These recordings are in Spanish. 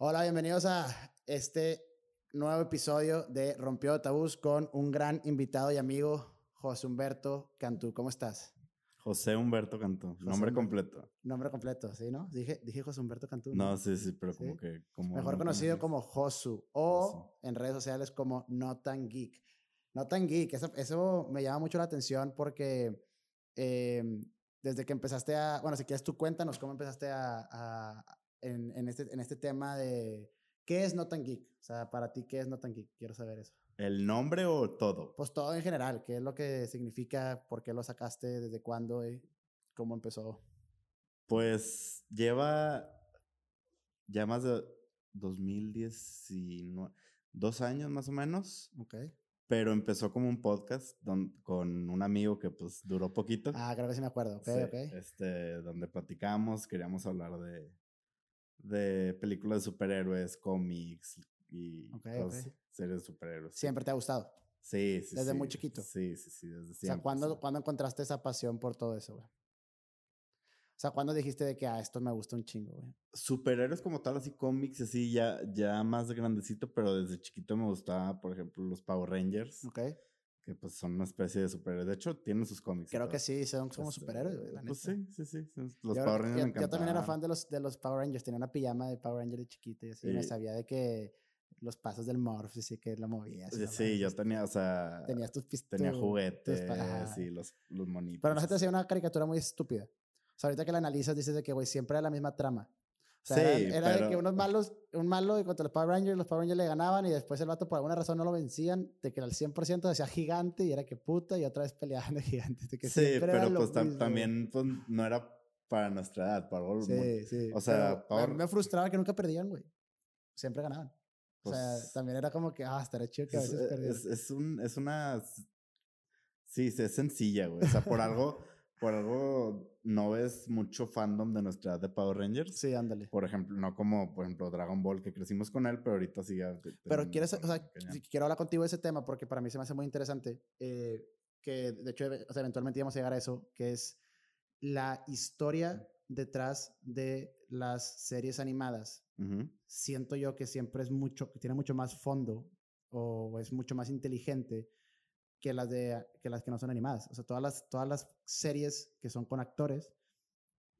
Hola, bienvenidos a este nuevo episodio de Rompió Tabús con un gran invitado y amigo, José Humberto Cantú. ¿Cómo estás? José Humberto Cantú, nombre completo. Nombre completo, ¿sí, no? Dije, dije José Humberto Cantú. No, sí, sí, pero como que... Como Mejor conocido como Josu o en redes sociales como Notan Geek. Notan Geek, eso, eso, me llama mucho la atención porque em, desde que empezaste a... Bueno, si quieres tú cuéntanos cómo empezaste a, en, en, este, en este tema de... ¿Qué es Notan Geek? O sea, para ti, ¿qué es Notan Geek? Quiero saber eso. ¿El nombre o todo? Pues todo en general. ¿Qué es lo que significa? ¿Por qué lo sacaste? ¿Desde cuándo? y ¿Cómo empezó? Pues lleva ya más de 2019, dos años más o menos. Ok. Pero empezó como un podcast con un amigo que pues duró poquito. Ah, creo que sí me acuerdo. Ok, ok. Este, donde platicamos, queríamos hablar de, de películas de superhéroes, cómics, y series de superhéroes. ¿Siempre te ha gustado? Sí, sí. Desde muy chiquito. Sí, sí, sí, desde siempre. O sea, ¿cuándo, ¿cuándo encontraste esa pasión por todo eso, güey? O sea, ¿cuándo dijiste de que, ah, esto me gusta un chingo, güey? Superhéroes como tal, así cómics, así, ya, ya más grandecito, pero desde chiquito me gustaba, por ejemplo, los Power Rangers. Ok. Que pues son una especie de superhéroes. De hecho, tienen sus cómics. Creo que sí, son como este, superhéroes, güey, Pues sí, sí, sí. Los Power Rangers yo, yo, también era fan de los, de los Power Rangers. Tenía una pijama de Power Rangers de chiquito y así. Me sabía de que los pasos del Morph, sí que lo movías. Sí, yo tenía, o sea. Tenías tus Tenía juguetes y los, los monitos. Pero no se te hacía una caricatura muy estúpida. O sea, ahorita que la analizas, dices de que, güey, siempre era la misma trama. O sea, sí, era, de que unos malos, un malo contra los Power Rangers, los Power Rangers le ganaban y después el vato por alguna razón no lo vencían, de que era el 100% decía gigante y era que puta y otra vez peleaban de gigantes. De que sí, pero pues también pues, no era para nuestra edad, para Sí, sí. O sea, Power... me frustraba que nunca perdían, güey. Siempre ganaban o sea, pues también era como que, ah, estará chido que a veces es, es, es, un, es una... Sí, es sencilla, güey. O sea, por algo, por algo no ves mucho fandom de nuestra edad de Power Rangers. Sí, ándale. Por ejemplo, no como, por ejemplo, Dragon Ball, que crecimos con él, pero ahorita sigue... Pero quieres, o sea, quiero hablar contigo de ese tema porque para mí se me hace muy interesante. Eh, que de hecho, o sea, eventualmente íbamos a llegar a eso, que es la historia detrás de las series animadas siento yo que siempre es mucho, que tiene mucho más fondo o es mucho más inteligente que las, de, que las que no son animadas. O sea, todas las, todas las series que son con actores,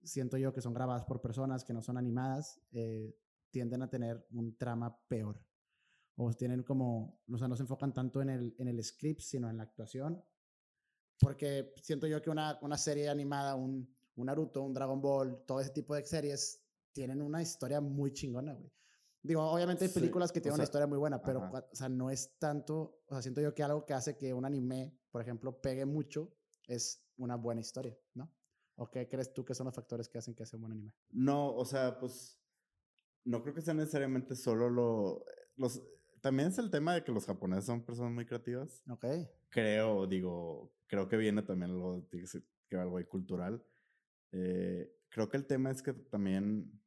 siento yo que son grabadas por personas que no son animadas, eh, tienden a tener un trama peor. O tienen como, o sea, no se enfocan tanto en el, en el script, sino en la actuación. Porque siento yo que una, una serie animada, un, un Naruto, un Dragon Ball, todo ese tipo de series tienen una historia muy chingona, güey. Digo, obviamente hay películas que tienen una historia muy buena, pero, o sea, no es tanto, o sea, siento yo que algo que hace que un anime, por ejemplo, pegue mucho es una buena historia, ¿no? ¿O qué crees tú que son los factores que hacen que sea un buen anime? No, o sea, pues, no creo que sea necesariamente solo lo, los, también es el tema de que los japoneses son personas muy creativas. Ok. Creo, digo, creo que viene también algo, que algo cultural. Eh, creo que el tema es que también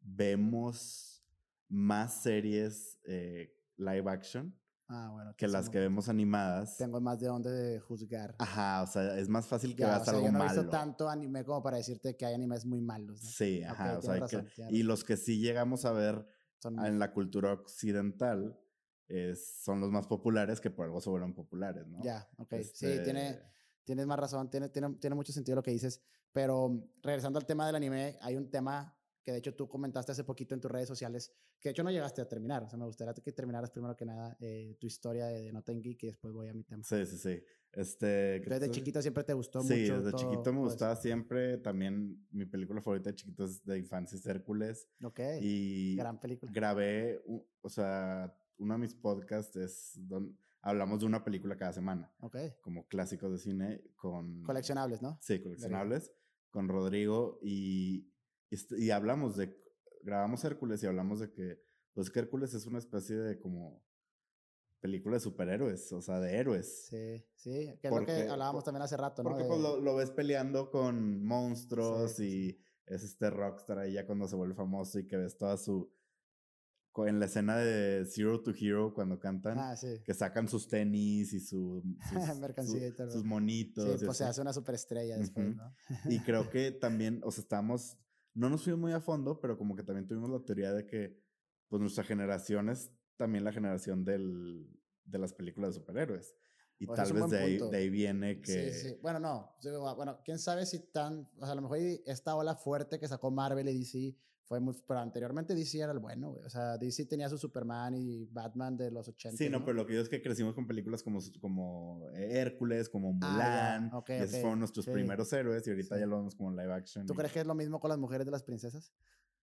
vemos más series eh, live action ah, bueno, que las que vemos animadas. Tengo más de dónde juzgar. Ajá, o sea, es más fácil que veas algo yo no malo. he visto tanto anime como para decirte que hay animes muy malos. Sí, ajá, o sea, y los que sí llegamos a ver en la cultura occidental son los más populares que por algo se vuelven populares, ¿no? Ya, ok. Sí, tiene, este tienes más razón, tiene, tiene, tiene mucho sentido lo que dices, pero regresando al tema del anime, hay un tema que de hecho tú comentaste hace poquito en tus redes sociales, que de hecho no llegaste a terminar. O sea, me gustaría que terminaras primero que nada eh, tu historia de, de No Geek y después voy a mi tema. Sí, sí, sí. Este, desde chiquito siempre te gustó mucho. Sí, desde chiquito me gustaba siempre. También mi película favorita de chiquito es de infancia es Hércules. Ok. Y Gran película. Grabé, o sea, uno de mis podcasts es donde hablamos de una película cada semana. Ok. Como clásicos de cine con... Coleccionables, ¿no? Sí, coleccionables. Con Rodrigo y y, hablamos de, grabamos Hércules y hablamos de que, pues que Hércules es una especie de como película de superhéroes, o sea, de héroes. Sí, sí, que es lo que hablábamos también hace rato, ¿no? Porque pues, lo, ves peleando con monstruos y es este rockstar ahí ya cuando se vuelve famoso y que ves toda su... En la escena de Zero to Hero, cuando cantan, ah, sí. que sacan sus tenis y su, sus, sus monitos. Sí, pues se hace una superestrella después, ¿no? y creo que también, o sea, estamos no nos fuimos muy a fondo, pero como que también tuvimos la teoría de que, pues nuestra generación es también la generación del, de las películas de superhéroes. Y tal vez de ahí, de ahí, viene que... Sí, sí. Bueno, no. Bueno, quién sabe si tan... O sea, a lo mejor esta ola fuerte que sacó Marvel y DC fue muy... Pero anteriormente DC era el bueno, güey. O sea, DC tenía su Superman y Batman de los 80. Sí, no, pero lo que yo es que crecimos con películas como, como Hércules, como ah, Mulan. Ah, esos fueron nuestros primeros héroes y ahorita ya lo vemos como live action. ¿Tú crees que es lo mismo con las mujeres de las princesas?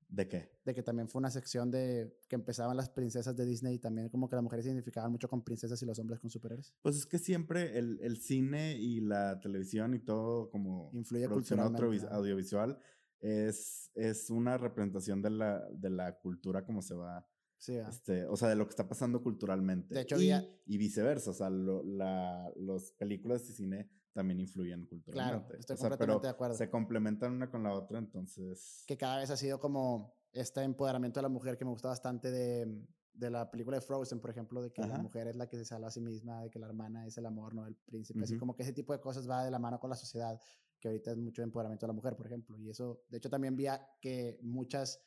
¿De qué? De que también fue una sección de que empezaban las princesas de Disney y también como que las mujeres se identificaban mucho con princesas y los hombres con superhéroes. Pues es que siempre el, el cine y la televisión y todo como influye culturalmente. audiovisual es, es una representación de la, de la cultura como se va. Sí, este, o sea, de lo que está pasando culturalmente. De hecho, y, y viceversa. O sea, lo, la, los películas de cine también influyen culturalmente. Claro, estoy completamente de acuerdo. Se complementan una con la otra, entonces. Que cada vez ha sido como este empoderamiento de la mujer que me gusta bastante de, de la película de Frozen, por ejemplo, de que la mujer es la que se salva a sí misma, de que la hermana es el amor, no el príncipe. Así como que ese tipo de cosas va de la mano con la sociedad, que ahorita es mucho empoderamiento de la mujer, por ejemplo. Y eso, de hecho, también vi que muchas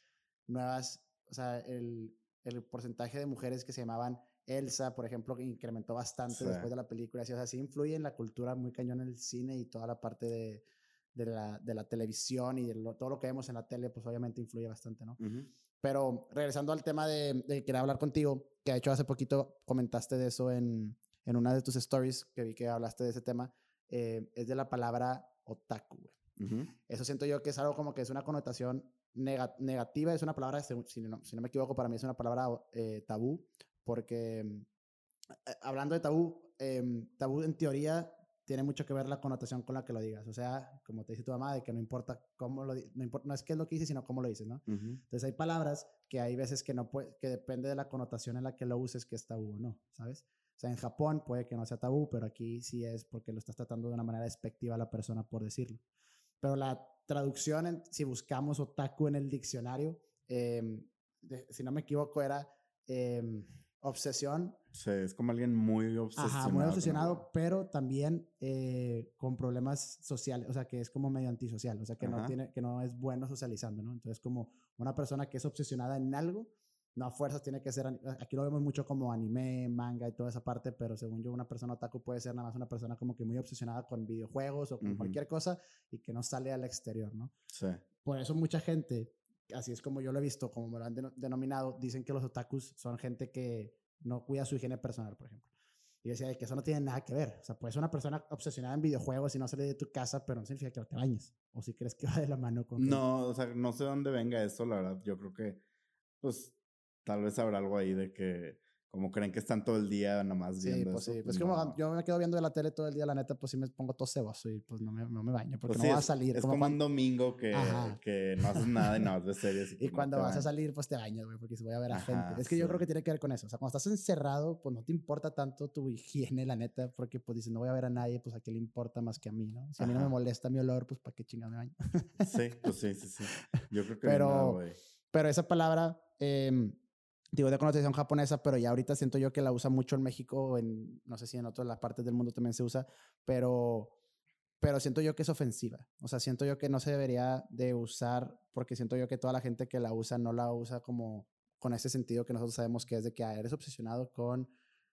nuevas, o sea, el, el porcentaje de mujeres que se llamaban Elsa, por ejemplo, incrementó bastante después de la película. Así, o sea, sí influye en la cultura muy cañón en el cine y toda la parte de, de, la, de la, televisión y de todo lo que vemos en la tele, pues obviamente influye bastante, ¿no? Pero regresando al tema de, de querer hablar contigo, que de hecho hace poquito comentaste de eso en, en una de tus stories, que vi que hablaste de ese tema, eh, es de la palabra otaku. Eso siento yo que es algo como que es una connotación negativa, es una palabra, si no, si no, me equivoco, para mí es una palabra eh, tabú, porque eh, hablando de tabú, em, tabú en teoría tiene mucho que ver la connotación con la que lo digas. O sea, como te dice tu mamá, de que no importa cómo lo no, importa, no es qué es lo que dices, sino cómo lo dices, ¿no? Entonces hay palabras que hay veces que no puede, que depende de la connotación en la que lo uses que es tabú o no, ¿sabes? O sea, en Japón puede que no sea tabú, pero aquí sí es porque lo estás tratando de una manera despectiva a la persona por decirlo. Pero la traducción, si buscamos otaku en el diccionario, em, si no me equivoco, era em, obsesión. Sí, es como alguien muy obsesionado. Ajá, muy obsesionado, pero también eh, con problemas sociales, o sea, que es como medio antisocial, o sea, que no, tiene, que no es bueno socializando, ¿no? Entonces, como una persona que es obsesionada en algo, no a fuerzas tiene que ser, aquí lo vemos mucho como anime, manga y toda esa parte, pero según yo, una persona otaku puede ser nada más una persona como que muy obsesionada con videojuegos o con cualquier cosa y que no sale al exterior, ¿no? Sí. Por eso mucha gente así es como yo lo he visto, como me lo han denominado, dicen que los otakus son gente que no cuida su higiene personal, por ejemplo. Y decía que eso no tiene nada que ver. O sea, puedes ser una persona obsesionada en videojuegos y no sale de tu casa, pero no significa que no te bañes. O si crees que va de la mano con. No, o sea, no sé dónde venga eso, la verdad. Yo creo que, pues, tal vez habrá algo ahí de que como creen que están todo el día nomás viendo. Sí, pues sí. Pues como yo me quedo viendo la tele todo el día, la neta, pues sí me pongo todo ceboso y pues no me, no me baño porque pues no va a salir. Es como, un domingo que, que, no haces nada y nada más ves series. Y, y cuando vas a salir, pues te bañas, güey, porque voy a ver a gente. Es que yo creo que tiene que ver con eso. O sea, cuando estás encerrado, pues no te importa tanto tu higiene, la neta, porque pues dices, no voy a ver a nadie, pues a qué le importa más que a mí, ¿no? Si a mí no me molesta mi olor, pues para qué chingada me baño. sí, pues sí, sí, sí. Yo creo que pero, pero esa palabra... Eh, digo, de connotación japonesa, pero ya ahorita siento yo que la usa mucho en México, en, no sé si en otras partes del mundo también se usa, pero, pero siento yo que es ofensiva. O sea, siento yo que no se debería de usar, porque siento yo que toda la gente que la usa no la usa como con ese sentido que nosotros sabemos que es de que ah, eres obsesionado con,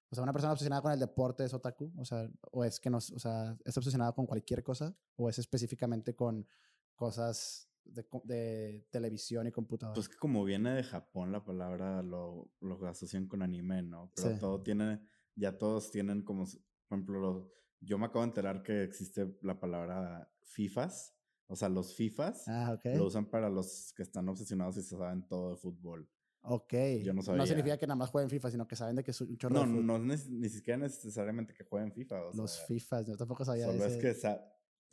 o sea, una persona obsesionada con el deporte es otaku, o sea, o es que no, o sea, es obsesionada con cualquier cosa, o es específicamente con cosas de, televisión y computadora. Pues que como viene de Japón la palabra lo, lo asocian con anime, ¿no? Pero todo tiene, ya todos tienen como, por ejemplo, yo me acabo de enterar que existe la palabra FIFAs. O sea, los FIFAs ah, lo usan para los que están obsesionados y se saben todo de fútbol. Ok. Yo no sabía. No significa que nada más jueguen FIFA, sino que saben de que es un chorro no, No, no ni siquiera necesariamente que jueguen FIFA. los FIFAs, yo tampoco sabía Solo es que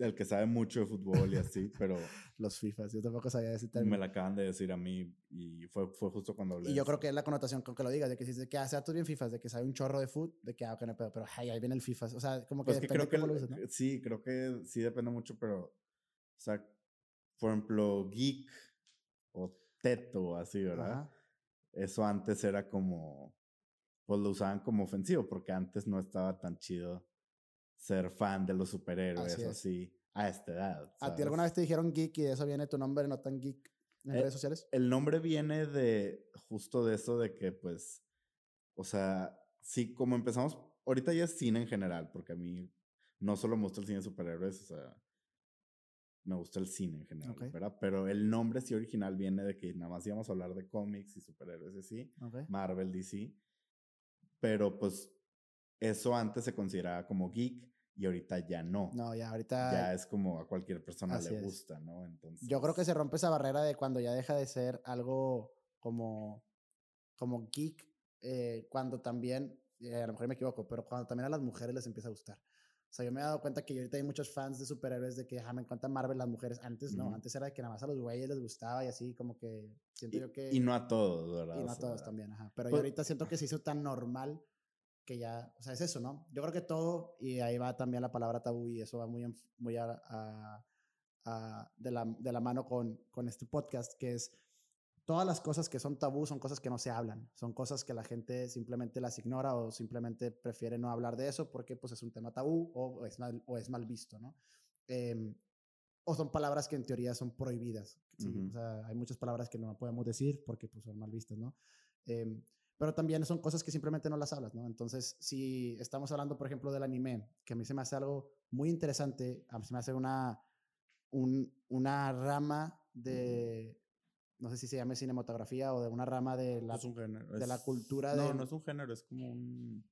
el que sabe mucho de fútbol y así, pero... Los FIFAs, yo tampoco sabía ese término. Me la acaban de decir a mí y fue, fue justo cuando hablé. Y yo creo que es la connotación con que lo digas, de que si que hace ah, tú bien FIFAs, de que sabe un chorro de fútbol, de que, ah, ok, no pedo, pero ay, ahí viene el FIFAs. O sea, como que, pues creo que lo ¿no? Sí, creo que sí depende mucho, pero, o sea, por ejemplo, geek o teto, así, ¿verdad? Eso antes era como, pues lo usaban como ofensivo, porque antes no estaba tan chido ser fan de los superhéroes así, a esta edad. ¿A ti alguna vez te dijeron geek y de eso viene tu nombre, no tan geek? en redes sociales? El nombre viene de justo de eso de que, pues, o sea, sí, como empezamos, ahorita ya es cine en general, porque a mí no solo me gusta el cine de superhéroes, o sea, me gusta el cine en general, ¿verdad? Pero el nombre sí original viene de que nada más íbamos a hablar de cómics y superhéroes así, Marvel, DC. Pero pues eso antes se consideraba como geek y ahorita ya no. No, ya ahorita. Ya es como a cualquier persona le gusta, ¿no? Entonces. Yo creo que se rompe esa barrera de cuando ya deja de ser algo como, como geek, eh, cuando también, eh, a lo mejor me equivoco, pero cuando también a las mujeres les empieza a gustar. O sea, yo me he dado cuenta que ahorita hay muchos fans de superhéroes de que, ja, me encanta Marvel las mujeres. Antes no, antes era de que nada más a los güeyes les gustaba y así, como que siento yo que. Y no a todos, ¿verdad? Y no a todos también, ajá. Pero yo pues ahorita siento que se hizo tan normal que ya, o sea, es eso, ¿no? Yo creo que todo, y ahí va también la palabra tabú y eso va muy, muy a, a, de, la, de la mano con, con este podcast, que es todas las cosas que son tabú son cosas que no se hablan, son cosas que la gente simplemente las ignora o simplemente prefiere no hablar de eso porque pues es un tema tabú o, es, mal, o es mal visto, ¿no? Em, o son palabras que en teoría son prohibidas. o sea, hay muchas palabras que no podemos decir porque pues son mal vistas, ¿no? Em, pero también son cosas que simplemente no las hablas, ¿no? Entonces, si estamos hablando, por ejemplo, del anime, que a mí se me hace algo muy interesante, a mí se me hace una, un, una rama de, no sé si se llame cinematografía o de una rama de la, de la cultura no, de... No, es un género, es como un...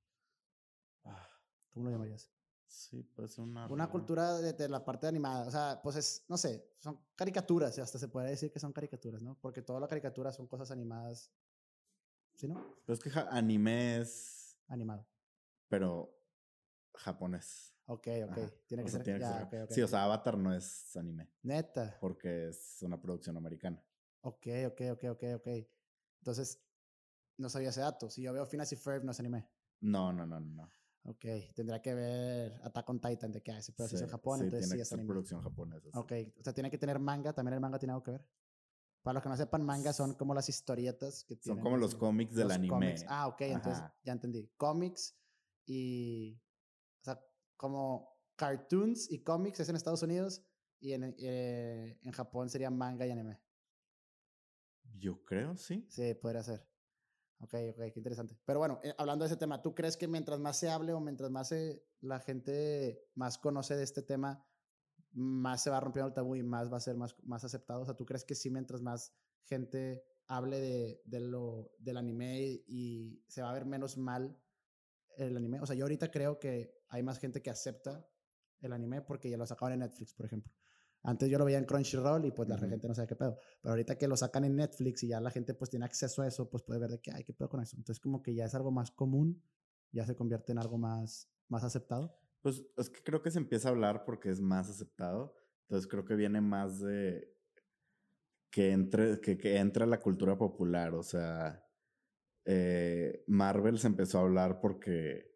Ah, ¿Cómo lo llamarías? Sí, pues una... Una cultura de, la parte animada, o sea, pues es, no sé, son caricaturas, hasta se puede decir que son caricaturas, ¿no? Porque todas las caricaturas son cosas animadas, ¿sí, no? Pero es que anime es... Animado. Pero japonés. Ok, ok. Tiene que ser. Sí, o sea, Avatar no es anime. Neta. Porque es una producción americana. Ok, ok, ok, ok, ok. Entonces, no sabía ese dato. Si yo veo y Ferb, no es anime. No, no, no, no. Ok, tendrá que ver Attack on Titan de que hace, pero si es en Japón, entonces tiene sí es anime. producción japonesa. Ok, o sea, tiene que tener manga, también el manga tiene algo que ver. Para los que no sepan, manga son como las historietas que tienen. Son como los cómics del anime. Ah, ok, entonces ya entendí. Cómics y. O sea, como cartoons y cómics es en Estados Unidos y en, eh, en Japón sería manga y anime. Yo creo, sí. Sí, podría ser. Ok, ok, qué interesante. Pero bueno, eh, hablando de ese tema, ¿tú crees que mientras más se hable o mientras más la gente más conoce de este tema, más se va rompiendo el tabú y más va a ser más, más aceptado? O sea, ¿tú crees que sí mientras más gente hable de, de lo, del anime y, se va a ver menos mal el anime? O sea, yo ahorita creo que hay más gente que acepta el anime porque ya lo sacaron en Netflix, por ejemplo. Antes yo lo veía en Crunchyroll y pues la gente no sabe qué pedo. Pero ahorita que lo sacan en Netflix y ya la gente pues tiene acceso a eso, pues puede ver de qué hay, qué pedo con eso. Entonces como que ya es algo más común, ya se convierte en algo más, más aceptado. Pues es que creo que se empieza a hablar porque es más aceptado. Entonces creo que viene más de que entre, que, que entra la cultura popular. O sea, eh, Marvel se empezó a hablar porque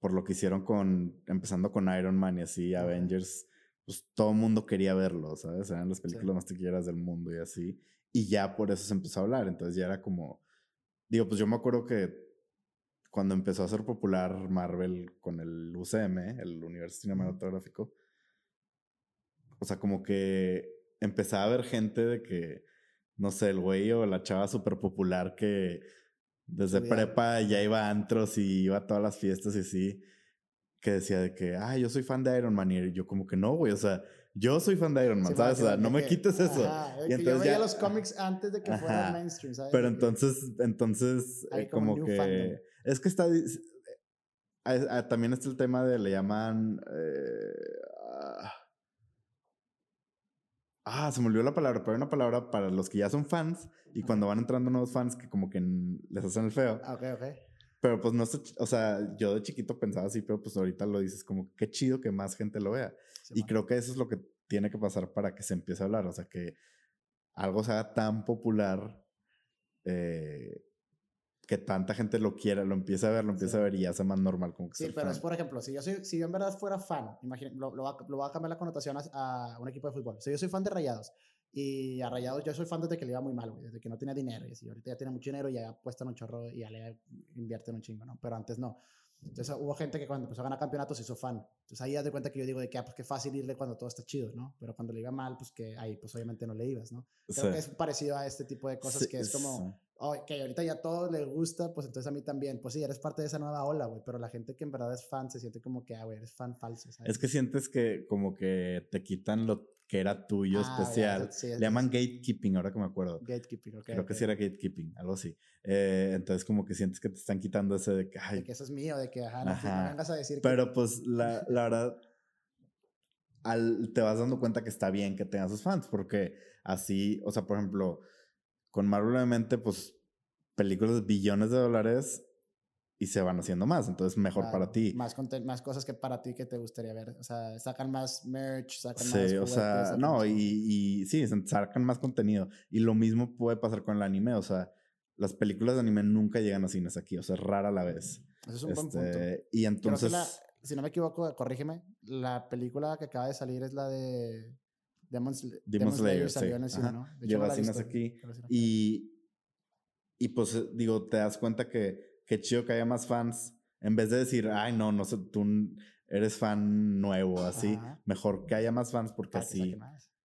por lo que hicieron con, empezando con Iron Man y así, Avengers pues todo el mundo quería verlo, ¿sabes? Eran las películas más tequilleras del mundo y así. Y ya por eso se empezó a hablar. Entonces ya era como. Digo, pues yo me acuerdo que cuando empezó a ser popular Marvel con el UCM, el Universo Cinematográfico, o sea, como que empezaba a haber gente de que, no sé, el güey o la chava súper popular que desde prepa ya iba a antros y iba a todas las fiestas y así que decía de que, ah, yo soy fan de Iron Man. Y yo como que no, güey, o sea, yo soy fan de Iron Man, ¿sabes? O sea, no me quites eso. y entonces yo veía los cómics antes de que fuera mainstream, ¿sabes? Pero entonces, entonces, eh, como, que... Es que está... Eh, también está el tema de, le llaman... Eh, ah, ah, se me olvidó la palabra, pero hay una palabra para los que ya son fans y cuando van entrando nuevos fans que como que les hacen el feo. Ok, ok. Pero pues no o sea, yo de chiquito pensaba así, pero pues ahorita lo dices como qué chido que más gente lo vea. y creo que eso es lo que tiene que pasar para que se empiece a hablar, o sea, que algo sea tan popular eh, que tanta gente lo quiera, lo empiece a ver, lo empiece a ver y ya sea más normal como que Sí, pero es por ejemplo, si yo, soy, si yo en verdad fuera fan, imagínate, lo, lo, va, a cambiar la connotación a, a, un equipo de fútbol. Si yo soy fan de Rayados y a Rayados, yo soy fan desde que le iba muy mal, güey, desde que no tenía dinero. Y así, ahorita ya tiene mucho dinero y ya apuestan un chorro y ya le invierten un chingo, ¿no? Pero antes no. Entonces hubo gente que cuando empezó a ganar campeonatos se hizo fan. Entonces ahí das de cuenta que yo digo de que, ah, pues qué fácil irle cuando todo está chido, ¿no? Pero cuando le iba mal, pues que ahí pues obviamente no le ibas, ¿no? Creo que es parecido a este tipo de cosas que es como, oh, que ahorita ya a todos les gusta, pues entonces a mí también. Pues sí, eres parte de esa nueva ola, güey, pero la gente que en verdad es fan se siente como que, ah, güey, eres fan falso, ¿sabes? Es que sientes que como que te quitan lo que era tuyo ah, especial. Le llaman gatekeeping, ahora que me acuerdo. Gatekeeping, ok. Creo que sí era gatekeeping, algo así. Eh, entonces, como que sientes que te están quitando ese de que. Ay, de que eso es mío, de que, ajá, no, vengas a decir. Pero pues, la, la verdad, al, te vas dando cuenta que está bien que tengas sus fans, porque así, o sea, por ejemplo, con Marvel, obviamente, pues, películas de billones de dólares y se van haciendo más, entonces mejor para ti. Más, más cosas que para ti que te gustaría ver, o sea, sacan más merch, sacan más... Sí, o sea, no, y, y, sí, sacan más contenido. Y lo mismo puede pasar con el anime, o sea, las películas de anime nunca llegan a cines aquí, o sea, rara la vez. Eso es un buen punto. Este, y entonces... si no me equivoco, corrígeme, la película que acaba de salir es la de Demon, Demon, Slayer, salió en el cine, ¿no? De hecho, cines aquí. Y, y pues digo, te das cuenta que qué chido que haya más fans. En vez de decir, ay, no, no sé, tú eres fan nuevo, así. Mejor que haya más fans porque así,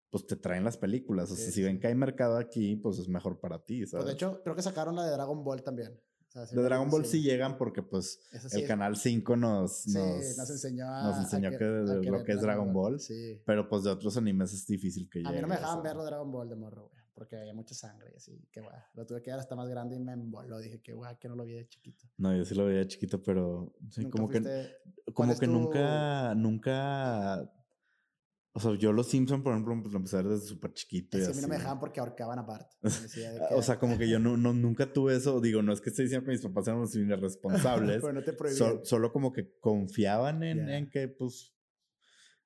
pues te traen las películas. O sea, si ven que hay mercado aquí, pues es mejor para ti, pues, de hecho, creo que sacaron la de Dragon Ball también. de Dragon Ball sí. llegan porque pues el canal 5 nos, nos, nos, enseñó, nos enseñó que, lo que es Dragon Ball. Pero pues de otros animes es difícil que llegue. A mí no me dejaban verlo Dragon Ball de morro, güey porque había mucha sangre y así, que guay. Lo tuve que ver hasta más grande y me emboló. Dije que guay, que no lo vi de chiquito. No, yo sí lo veía de chiquito, pero sí, como que, como que nunca, nunca. O sea, yo los Simpson, por ejemplo, pues lo empecé a ver desde súper chiquito. Sí, a mí no me dejaban porque ahorcaban aparte. o sea, como que yo no, no, nunca tuve eso. Digo, no es que esté diciendo que mis papás eran los irresponsables. pero no te solo como que confiaban en, en que, pues,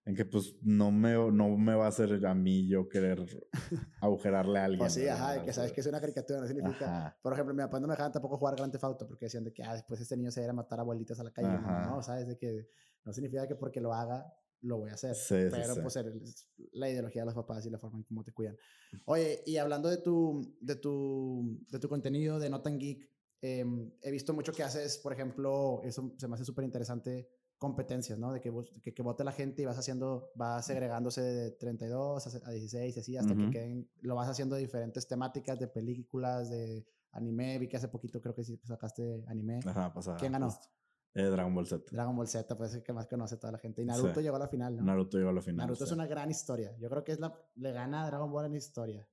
en que pues no me, no me va a hacer a mí yo querer agujerarle a alguien. Pues sí, ajá, que sabes que es una caricatura, no significa... Por ejemplo, mi papá no me dejaban tampoco jugar Grand Theft Auto porque decían de que ah, después este niño se iba a matar abuelitas a la calle. No, ¿sabes? De que no significa que porque lo haga lo voy a hacer. pero pues la ideología de los papás y la forma en cómo te cuidan. Oye, y hablando de tu, de tu, de tu contenido de Not Geek, em, he visto mucho que haces, por ejemplo, eso se me hace súper interesante competencias, ¿no? De que, que, que, vote la gente y vas haciendo, vas segregándose de 32 a 16, así, hasta que queden, lo vas haciendo de diferentes temáticas, de películas, de anime. Vi que hace poquito creo que sí sacaste anime. Ajá, pasada. ¿Quién ganó? Eh, Dragon Ball Z. Dragon Ball Z, pues es el que más conoce toda la gente. Y Naruto llegó a la final, ¿no? Naruto llegó a la final. Naruto es una gran historia. Yo creo que es la, le gana a Dragon Ball en historia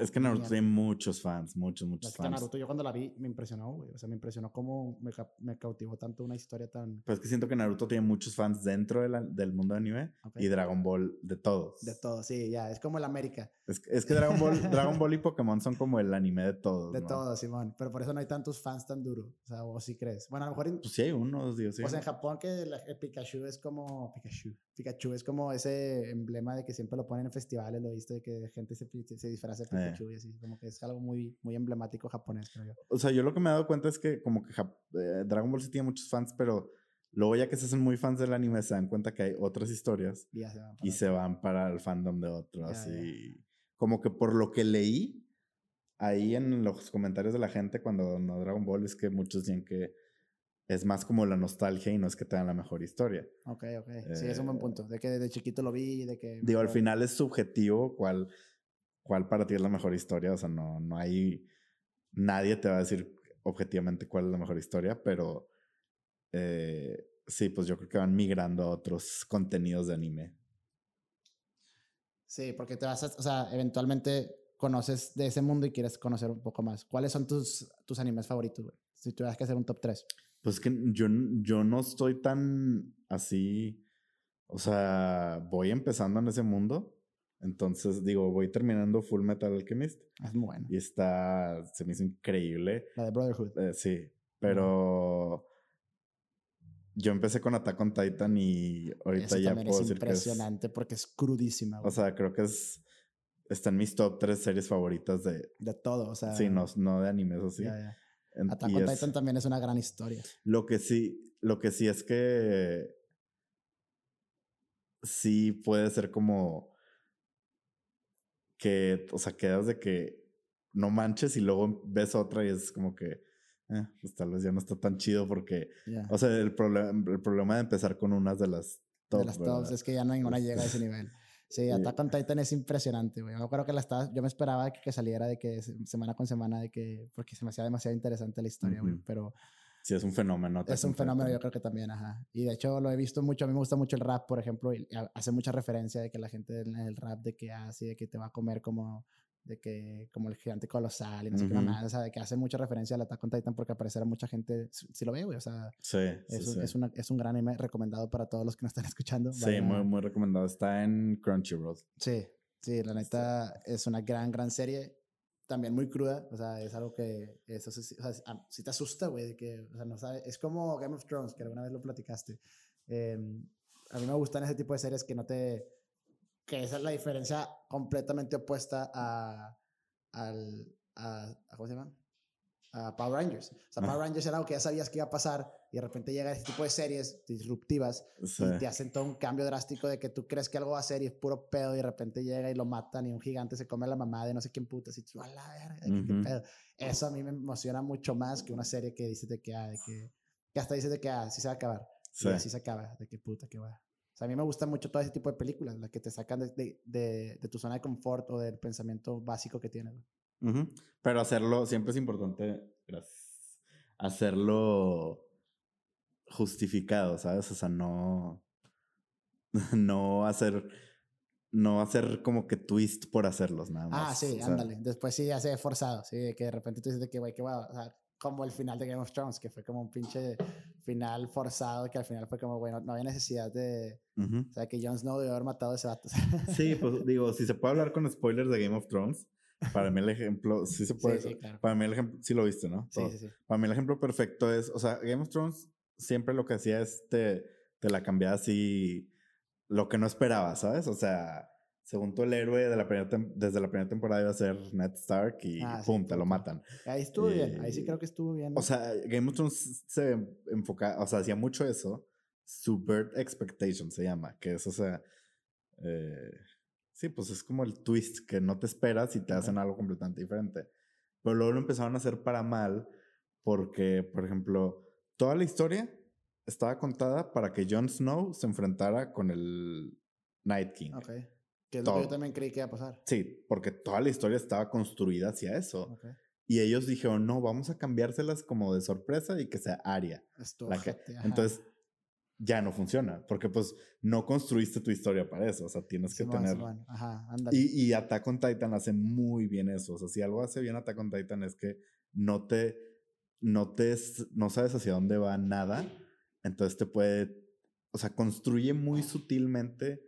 es que Naruto tiene muchos fans, muchos, muchos es fans. Que Naruto yo cuando la vi me impresionó, güey. O sea, me impresionó cómo me, me, cautivó tanto una historia tan... Pues es que siento que Naruto tiene muchos fans dentro de la, del mundo de anime y Dragon Ball de todos. De todos, sí, ya. Es como el América. Es, es que Dragon Ball, Dragon Ball y Pokémon son como el anime de todos. De todos, Simón. Pero por eso no hay tantos fans tan duros. O sea, o si crees. Bueno, a lo mejor... pues sí hay unos, dios sí. O sea, en Japón que el Pikachu es como... Pikachu. Pikachu es como ese emblema de que siempre lo ponen en festivales, lo viste, de que gente se, se disfraza de eh. Pikachu y así, como que es algo muy, muy emblemático japonés, creo yo. O sea, yo lo que me he dado cuenta es que como que eh, Dragon Ball sí tiene muchos fans, pero luego ya que se hacen muy fans del anime se dan cuenta que hay otras historias y, se van para, el fandom de otro, así. Como que por lo que leí ahí en los comentarios de la gente cuando no Dragon Ball es que muchos dicen que es más como la nostalgia y no es que te dan la mejor historia. Ok, ok. Sí, es un buen eh, punto. De que desde chiquito lo vi, de que... Digo, al final es subjetivo cuál, cuál para ti es la mejor historia. O sea, no, no hay... Nadie te va a decir objetivamente cuál es la mejor historia, pero eh, sí, pues yo creo que van migrando a otros contenidos de anime. Sí, porque te vas a... O sea, eventualmente conoces de ese mundo y quieres conocer un poco más. ¿Cuáles son tus, tus animes favoritos, güey? Si tuvieras que hacer un top 3. Pues que yo, yo no estoy tan así, o sea, voy empezando en ese mundo. Entonces, digo, voy terminando Full Metal Alchemist. Es muy bueno. Y está, se me hizo increíble. La de Brotherhood. Eh, sí, pero yo empecé con Attack on Titan y ahorita ya puedo es decir que es impresionante porque es crudísima. O sea, creo que es está en mis top tres series favoritas de de todo, o sea, sí, no, no de animes o sí. Attack on Titan también es una gran historia. Lo que sí, lo que sí es que sí puede ser como que, o sea, quedas de que no manches y luego ves otra y es como que, eh, pues tal vez ya no está tan chido porque, o sea, el, problema el problema de empezar con unas de las top, de las tops es que ya no ninguna llega a ese nivel. Sí, Attack on Titan es impresionante, güey. Yo creo que la estaba, yo me esperaba que, que, saliera de que semana con semana, de que, porque se me hacía demasiado interesante la historia, güey, pero... Sí, es un fenómeno. Es un fenómeno, yo creo que también, ajá. Y de hecho lo he visto mucho, a mí me gusta mucho el rap, por ejemplo, y hace mucha referencia de que la gente en el rap de que así, de que te va a comer como de que como el gigante colosal y no sé qué más, o sea, de que hace mucha referencia al Attack on Titan porque aparecerá mucha gente, si, lo ve, güey, o sea, sí, es, un, Es, una, es, un gran anime recomendado para todos los que nos están escuchando. Sí, muy, muy recomendado, está en Crunchyroll. Sí, sí, la neta es una gran, gran serie, también muy cruda, o sea, es algo que, eso, o sea, si te asusta, güey, de que, o sea, no sabes, es como Game of Thrones, que alguna vez lo platicaste. Em, a mí me gustan ese tipo de series que no te que esa es la diferencia completamente opuesta a, al, a, ¿cómo se llama? A Power Rangers. O sea, Power Rangers era algo que ya sabías que iba a pasar y de repente llega este tipo de series disruptivas y te hacen todo un cambio drástico de que tú crees que algo va a ser y es puro pedo y de repente llega y lo matan y un gigante se come a la mamá de no sé quién puta y tú, a la verga, qué pedo. Eso a mí me emociona mucho más que una serie que dice de que, ah, de que, que hasta dice de que, ah, sí se va a acabar. Sí. Y así se acaba, de que puta, que va. O sea, a mí me gusta mucho todo ese tipo de películas, las que te sacan de, de, de, tu zona de confort o del pensamiento básico que tienes. Pero hacerlo, siempre es importante, gracias, hacerlo justificado, ¿sabes? O sea, no, no hacer, no hacer como que twist por hacerlos, nada más. Ah, sí, ándale. Después sí, hace forzado, sí, que de repente tú dices de que, güey, que va, o sea, como el final de Game of Thrones, que fue como un pinche final forzado, que al final fue como, bueno, no había necesidad de... O sea, que Jon Snow debió haber matado a ese vato. sí, pues digo, si se puede hablar con spoilers de Game of Thrones, para mí el ejemplo, sí se puede... Sí, claro. Para mí el ejemplo, sí lo viste, ¿no? Sí, sí, sí. Para mí el ejemplo perfecto es, o sea, Game of Thrones siempre lo que hacía es te, te la cambiaba así, lo que no esperaba, ¿sabes? O sea según tú, el héroe de la desde la primera temporada iba a ser Ned Stark y ah, pum, te lo matan. Ahí estuvo bien, ahí sí creo que estuvo bien. O sea, Game of Thrones se enfoca, o sea, hacía mucho eso. Subvert Expectation se llama, que es, o sea, eh, sí, pues es como el twist que no te esperas y te hacen algo completamente diferente. Pero luego lo empezaron a hacer para mal porque, por ejemplo, toda la historia estaba contada para que Jon Snow se enfrentara con el Night King. Okay. Que es lo que yo también creí que iba a pasar. Sí, porque toda la historia estaba construida hacia eso. Y ellos dijeron, no, vamos a cambiárselas como de sorpresa y que sea Aria. La que... Entonces, ya no funciona, porque pues no construiste tu historia para eso, o sea, tienes que tener... Ajá, y, y Attack on Titan hace muy bien eso, o sea, si algo hace bien Attack on Titan es que no te, no te, no sabes hacia dónde va nada, entonces te puede, o sea, construye muy sutilmente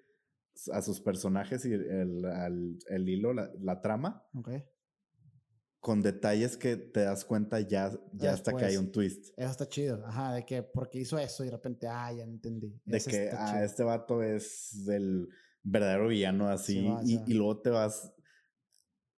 a sus personajes y el, el hilo, la, la trama. Okay. Con detalles que te das cuenta ya, ya hasta que hay un twist. Eso está chido. Ajá, de que porque hizo eso y de repente, ah, ya entendí. De que ah, este vato es del verdadero villano así. y, y, luego te vas,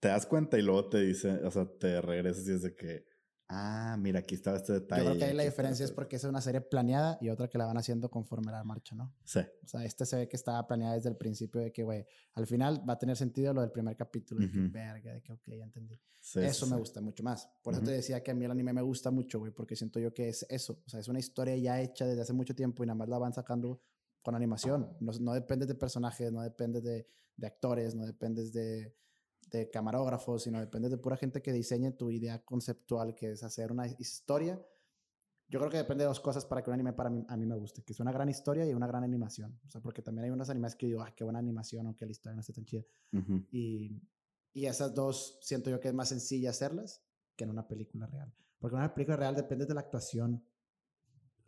te das cuenta y luego te dice, o sea, te regresas y es de que, Ah, mira, aquí estaba este detalle. Yo creo que ahí la diferencia es porque es una serie planeada y otra que la van haciendo conforme la marcha, ¿no? Sí. O sea, esta se ve que estaba planeada desde el principio de que, güey, al final va a tener sentido lo del primer capítulo. De que, verga, de que, ok, ya entendí. eso me gusta mucho más. Por eso te decía que a mí el anime me gusta mucho, güey, porque siento yo que es eso. O sea, es una historia ya hecha desde hace mucho tiempo y nada más la van sacando con animación. No, no depende de personajes, no depende de, de actores, no dependes de de camarógrafos, sino depende de pura gente que diseñe tu idea conceptual, que es hacer una historia. Yo creo que depende de dos cosas para que un anime para mí, a mí me guste, que es una gran historia y una gran animación. O sea, porque también hay unos animes que digo, ah, qué buena animación, aunque la historia no esté tan chida. y, y esas dos siento yo que es más sencilla hacerlas que en una película real. Porque en una película real depende de la actuación.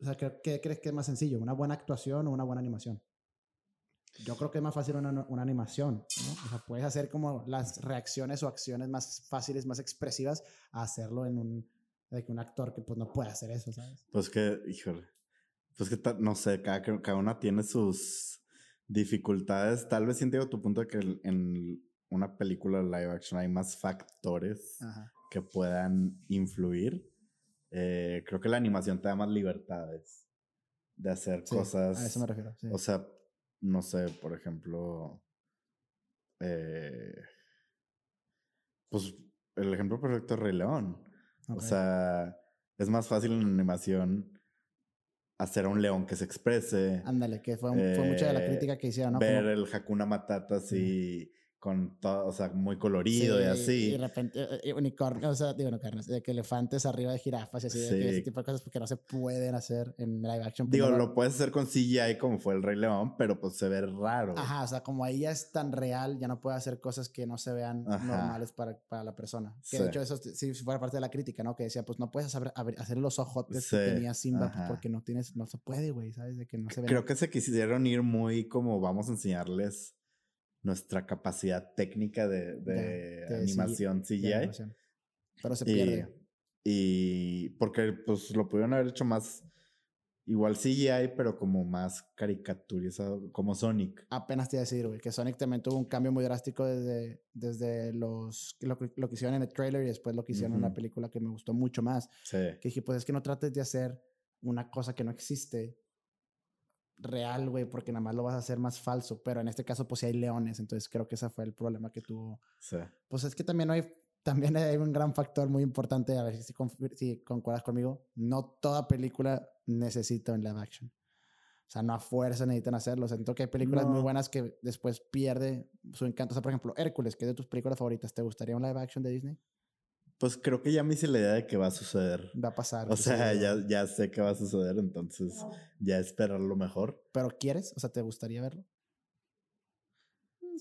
O sea, ¿qué, ¿qué crees que es más sencillo? ¿Una buena actuación o una buena animación? Yo creo que es más fácil una, una animación, ¿no? O sea, puedes hacer como las reacciones o acciones más fáciles, más expresivas, a hacerlo en un, de que un actor que pues no puede hacer eso, ¿sabes? Pues que, híjole, pues que no sé, cada, cada una tiene sus dificultades. Tal vez entiendo tu punto de que en una película live action hay más factores que puedan influir. Eh, creo que la animación te da más libertades de hacer cosas. A eso me refiero. O sea, no sé, por ejemplo, eh, pues el ejemplo perfecto es Rey León. O sea, es más fácil en animación hacer a un león que se exprese. Ándale, que fue, fue mucha de la eh, crítica que hicieron, ¿no? Ver el Hakuna Matata así con todo, o sea, muy colorido y así. Y de repente, eh, eh, unicornios, o sea, digo, no carnes, de que elefantes arriba de jirafas y así, de que ese tipo de cosas porque no se pueden hacer en live action. Digo, lo puedes hacer con CGI como fue el Rey León, pero pues se ve raro. Ajá, o sea, como ahí ya es tan real, ya no puede hacer cosas que no se vean normales para, para, la persona. Que de hecho eso sí fuera parte de la crítica, ¿no? Que decía, pues no puedes hacer, hacer los ojos que tenía Simba pues, porque no tienes, no se puede, güey, ¿sabes? De que no se ve. Creo que se quisieron ir muy como vamos a enseñarles nuestra capacidad técnica de, animación CGI. Pero se pierde. Y, porque pues lo pudieron haber hecho más igual CGI, pero como más caricaturizado, como Sonic. Apenas te iba a decir, güey, que Sonic también tuvo un cambio muy drástico desde, desde los, lo, lo que hicieron en el trailer y después lo que hicieron en la película que me gustó mucho más. Sí. Que dije, pues es que no trates de hacer una cosa que no existe real, güey, porque nada más lo vas a hacer más falso. Pero en este caso, pues sí hay leones, entonces creo que ese fue el problema que tuvo. Sí. Pues es que también hay, también hay un gran factor muy importante, a ver si, si concuerdas conmigo, no toda película necesita un live action. O sea, no a fuerza necesitan hacerlo. O sea, siento que hay películas muy buenas que después pierde su encanto. O sea, por ejemplo, Hércules, que es de tus películas favoritas. ¿Te gustaría un live action de Disney? Pues creo que ya me hice la idea de que va a suceder. Va a pasar. O sea, ya, ya sé que va a suceder, entonces ya esperar lo mejor. ¿Pero quieres? O sea, ¿te gustaría verlo?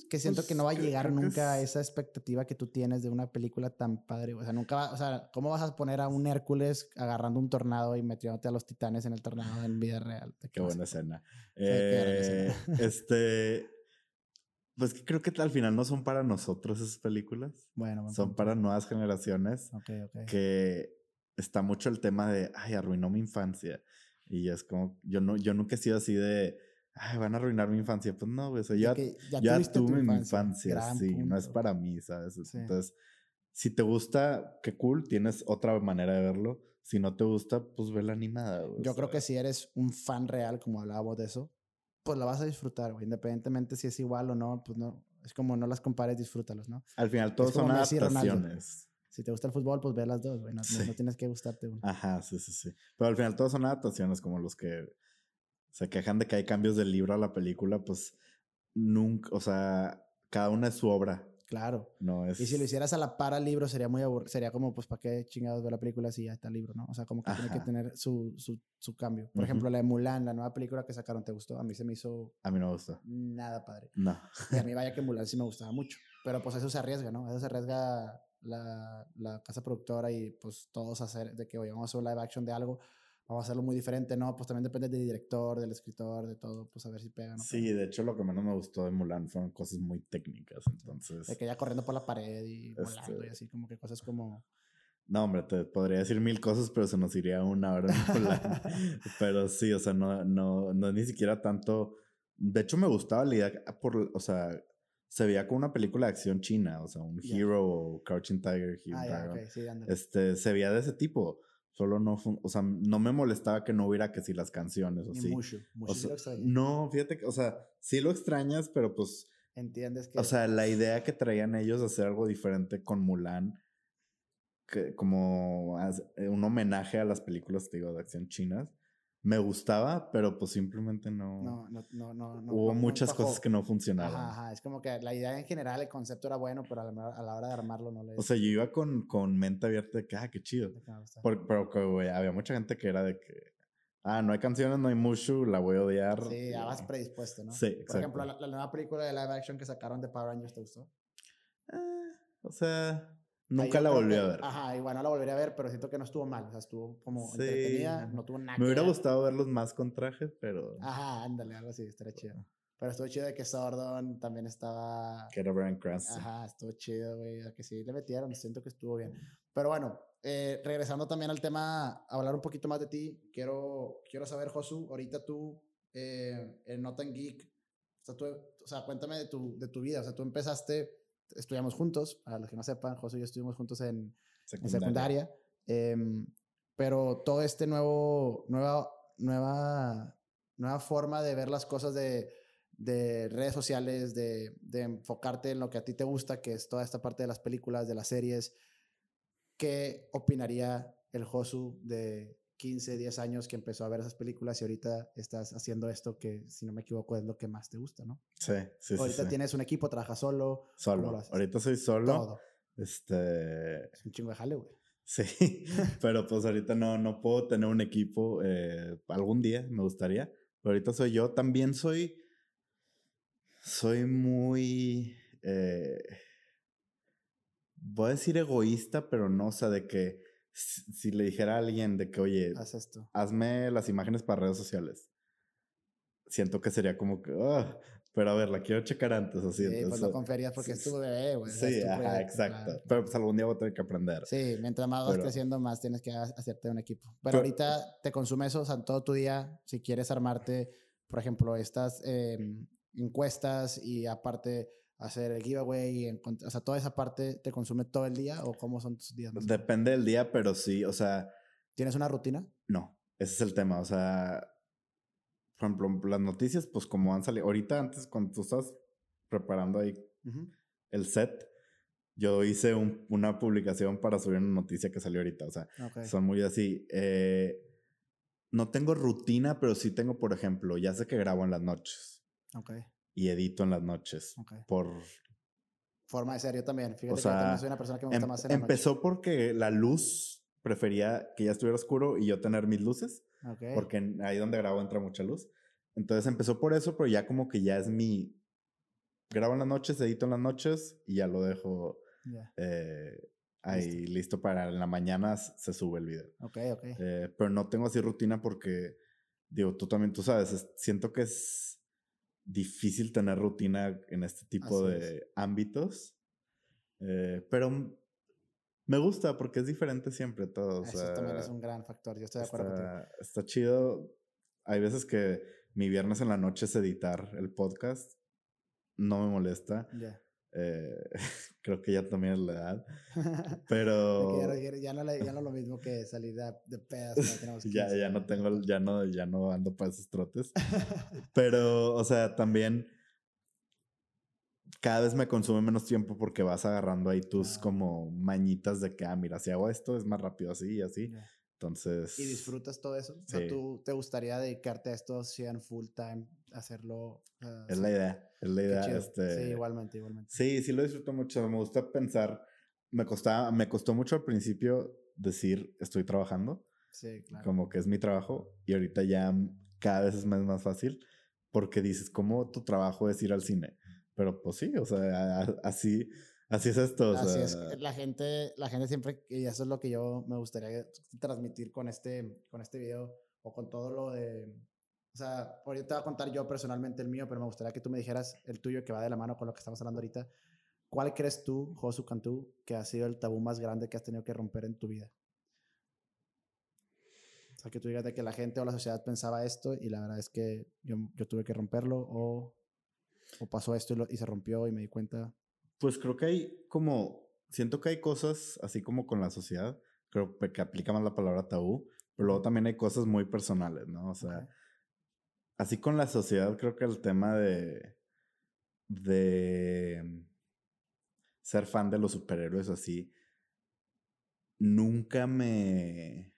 que siento que no va a pues, llegar nunca a esa expectativa que tú tienes de una película tan padre. O sea, nunca va, o sea, ¿cómo vas a poner a un Hércules agarrando un tornado y metiéndote a los titanes en el tornado en vida real? Qué buena escena. Eh, este, pues creo que al final no son para nosotros esas películas. Bueno, son para nuevas generaciones. Ok, ok. Que está mucho el tema de, ay, arruinó mi infancia. Y es como, yo, no, yo nunca he sido así de, ay, van a arruinar mi infancia. Pues no, güey, ya, ya, tuve mi infancia, sí, no es para mí, ¿sabes? Entonces, si te gusta, qué cool, tienes otra manera de verlo. Si no te gusta, pues ve la animada. yo creo que si eres un fan real, como hablábamos de eso, pues la vas a disfrutar, güey. Independientemente si es igual o no, pues no. Es como no las compares, disfrútalos, ¿no? Al final todos son adaptaciones. Si te gusta el fútbol, pues ve las dos, güey. No, tienes que gustarte uno. Ajá, sí, sí, sí. Pero al final todos son adaptaciones, como los que se quejan de que hay cambios del libro a la película, pues nunca, o sea, cada una es su obra. Claro. No es... Y si lo hicieras a la par al libro, sería muy aburrido. Sería como, pues, ¿para qué chingados ver la película si ya está el libro, no? O sea, como que tiene que tener su, su, su cambio. Por ejemplo, la de Mulan, la nueva película que sacaron, ¿te gustó? A mí se me hizo... A mí no me gustó. Nada padre. No. Y a mí vaya que Mulan sí me gustaba mucho. Pero pues eso se arriesga, ¿no? Eso se arriesga la, la casa productora y pues todos hacer de que, oye, vamos a hacer un live action de algo vamos a hacerlo muy diferente, ¿no? Pues también depende del director, del escritor, de todo, pues a ver si pega, ¿no? Sí, de hecho lo que menos me gustó de Mulan fueron cosas muy técnicas, entonces... De que ya corriendo por la pared y volando y este así, como que cosas como... No, hombre, te podría decir mil cosas, pero se nos iría una hora en Mulan. pero sí, o sea, no, no, no ni siquiera tanto... De hecho me gustaba la idea, por, o sea, se veía como una película de acción china, o sea, un Hero o Crouching Tiger, Hero ah, sí, este, se veía de ese tipo. Solo no, o sea, no me molestaba que no hubiera que si las canciones o sí. Mucho, mucho no, fíjate que, o sea, sí lo extrañas, pero pues... Entiendes que... O sea, la idea que traían ellos de hacer algo diferente con Mulan, que, como un homenaje a las películas, digo, de acción chinas, me gustaba, pero pues simplemente no. No, no, no, no. hubo muchas cosas que no funcionaban. Ajá, es como que la idea en general, el concepto era bueno, pero a la, hora de armarlo no le. O sea, yo iba con, con mente abierta de que, ah, qué chido. pero que, había mucha gente que era de que, ah, no hay canciones, no hay Mushu, la voy a odiar. Sí, ya vas predispuesto, ¿no? Sí, Por ejemplo, la, nueva película de live action que sacaron de Power Rangers, ¿te gustó? Eh, o sea. Nunca la volví a ver. Ajá, igual no la volvería a ver, pero siento que no estuvo mal. O sea, estuvo como entretenida, no tuvo nada. Me hubiera gustado verlos más con traje, pero. Ajá, ándale, algo así, estaría chido. Pero estuvo chido de que Sordon también estaba. Que era Brian Cranston. Ajá, estuvo chido, güey. A que sí le metieron, siento que estuvo bien. Pero bueno, eh, regresando también al tema, hablar un poquito más de ti. Quiero, quiero saber, Josu, ahorita tú, eh, en Notan Geek, o sea, tú, o sea, cuéntame de tu, de tu vida. O sea, tú empezaste estudiamos juntos, para los que no sepan, José y yo estuvimos juntos en secundaria. Em, pero todo este nuevo, nueva, nueva, nueva forma de ver las cosas de, de redes sociales, de, de, enfocarte en lo que a ti te gusta, que es toda esta parte de las películas, de las series, ¿qué opinaría el Josu de 15, 10 años que empezó a ver esas películas y ahorita estás haciendo esto que, si no me equivoco, es lo que más te gusta, ¿no? Sí, sí, sí. Ahorita tienes un equipo, trabajas solo. Solo. Ahorita soy solo. Todo. Este. Es un chingo de jale, güey. Sí, pero pues ahorita no, no puedo tener un equipo. Eh, algún día me gustaría. Pero ahorita soy yo. También soy. Soy muy. Eh, voy a decir egoísta, pero no, o sea, de que si, le dijera a alguien de que, oye, Haz esto. hazme las imágenes para redes sociales, siento que sería como que, ah, pero a ver, la quiero checar antes, así. Sí, pues no confiarías porque es tu bebé, güey. Sí, ajá, exacto. Pero pues algún día voy a tener que aprender. Sí, mientras más vas creciendo, más tienes que hacerte un equipo. Pero, ahorita te consume eso, o sea, todo tu día, si quieres armarte, por ejemplo, estas em, encuestas y aparte hacer el giveaway, y o sea, toda esa parte te consume todo el día o cómo son tus días? Depende del día, pero sí, o sea... ¿Tienes una rutina? No, ese es el tema, o sea, por ejemplo, las noticias, pues como han salido, ahorita antes cuando tú estás preparando ahí el set, yo hice una publicación para subir una noticia que salió ahorita, o sea, son muy así. Eh, no tengo rutina, pero sí tengo, por ejemplo, ya sé que grabo en las noches. Okay y edito en las noches. Por. Forma de ser, yo también. Fíjate que yo soy una persona que me gusta em, más en la Empezó porque la luz prefería que ya estuviera oscuro y yo tener mis luces. Porque ahí donde grabo entra mucha luz. Entonces empezó por eso, pero ya como que ya es mi. Grabo en las noches, edito en las noches y ya lo dejo eh, ahí listo. para en la mañana se sube el video. Ok, ok. Eh, pero no tengo así rutina porque, digo, tú también, tú sabes, siento que es difícil tener rutina en este tipo de ámbitos. Eh, pero me gusta porque es diferente siempre todo. Eso también es un gran factor, yo estoy de acuerdo está, contigo. Está chido. Hay veces que mi viernes en la noche es editar el podcast. No me molesta. Eh, creo que ya también es la edad. Pero. ya, no, ya, no, lo mismo que salir de, de pedas. ya, ya no tengo, ya no, ya no ando para esos trotes. Pero, o sea, también cada vez me consume menos tiempo porque vas agarrando ahí tus ah. como mañitas de que, ah, mira, si hago esto es más rápido así y así. Entonces. ¿Y disfrutas todo eso? O sea, ¿tú te gustaría dedicarte a esto si en full time, hacerlo? es la idea, es la idea. Este... Sí, igualmente, igualmente. Sí, sí lo disfruto mucho. Me gusta pensar. Me, costaba, me costó mucho al principio decir estoy trabajando. Sí, claro. Como que es mi trabajo. Y ahorita ya cada vez es más, más fácil porque dices, ¿cómo tu trabajo es ir al cine? Pero pues sí, o sea, así Así es esto. Así es. La gente, la gente siempre, y eso es lo que yo me gustaría transmitir con este, con este video o con todo lo de. O sea, ahorita te voy a contar yo personalmente el mío, pero me gustaría que tú me dijeras el tuyo que va de la mano con lo que estamos hablando ahorita. ¿Cuál crees tú, Josu Cantú, que ha sido el tabú más grande que has tenido que romper en tu vida? O sea, que tú digas de que la gente o la sociedad pensaba esto y la verdad es que yo, yo tuve que romperlo o, o pasó esto y, y se rompió y me di cuenta. Pues creo que hay como, siento que hay cosas así como con la sociedad, creo que aplica más la palabra tabú, pero luego también hay cosas muy personales, ¿no? O sea, así con la sociedad creo que el tema de, de ser fan de los superhéroes así, nunca me,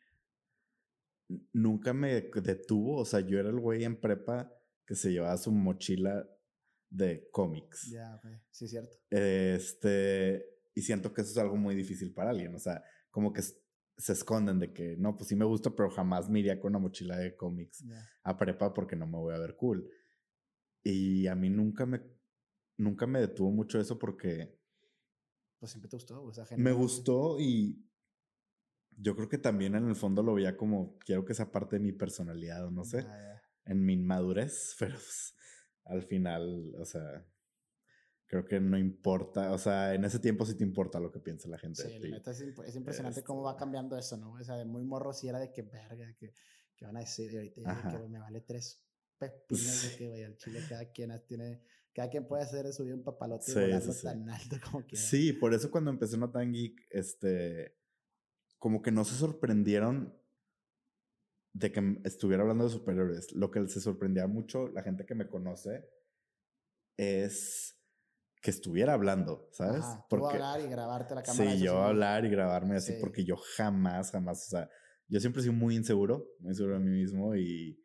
nunca me detuvo, o sea, yo era el güey en prepa que se llevaba su mochila de cómics. Ya, ok. Sí, cierto. Este, y siento que eso es algo muy difícil para alguien, o sea, como que se esconden de que, no, pues sí me gusta, pero jamás me iría con una mochila de cómics a prepa porque no me voy a ver cool. Y a mí nunca me, nunca me detuvo mucho eso porque... Pues siempre te gustó, o sea, Me gustó y yo creo que también en el fondo lo veía como, quiero que sea parte de mi personalidad o no sé, en mi inmadurez, pero pues, al final, o sea, creo que no importa, o sea, en ese tiempo sí te importa lo que piense la gente. Sí, la neta es, impresionante cómo va cambiando eso, ¿no? O sea, de muy morro sí era de que verga, que, que van a decir, y ahorita que me vale tres pepinos de que, vaya al chile cada quien tiene, cada quien puede hacer subir un papalote y volarlo tan alto como quiera. Sí, por eso cuando empecé No Tan Geek, este, como que no se sorprendieron de que estuviera hablando de superhéroes. Lo que se sorprendía mucho, la gente que me conoce, es que estuviera hablando, ¿sabes? Ajá, tú hablar y grabarte la cámara. Sí, yo sí. hablar y grabarme así, Sí. porque yo jamás, jamás, o sea, yo siempre he sido muy inseguro, muy inseguro de mí mismo y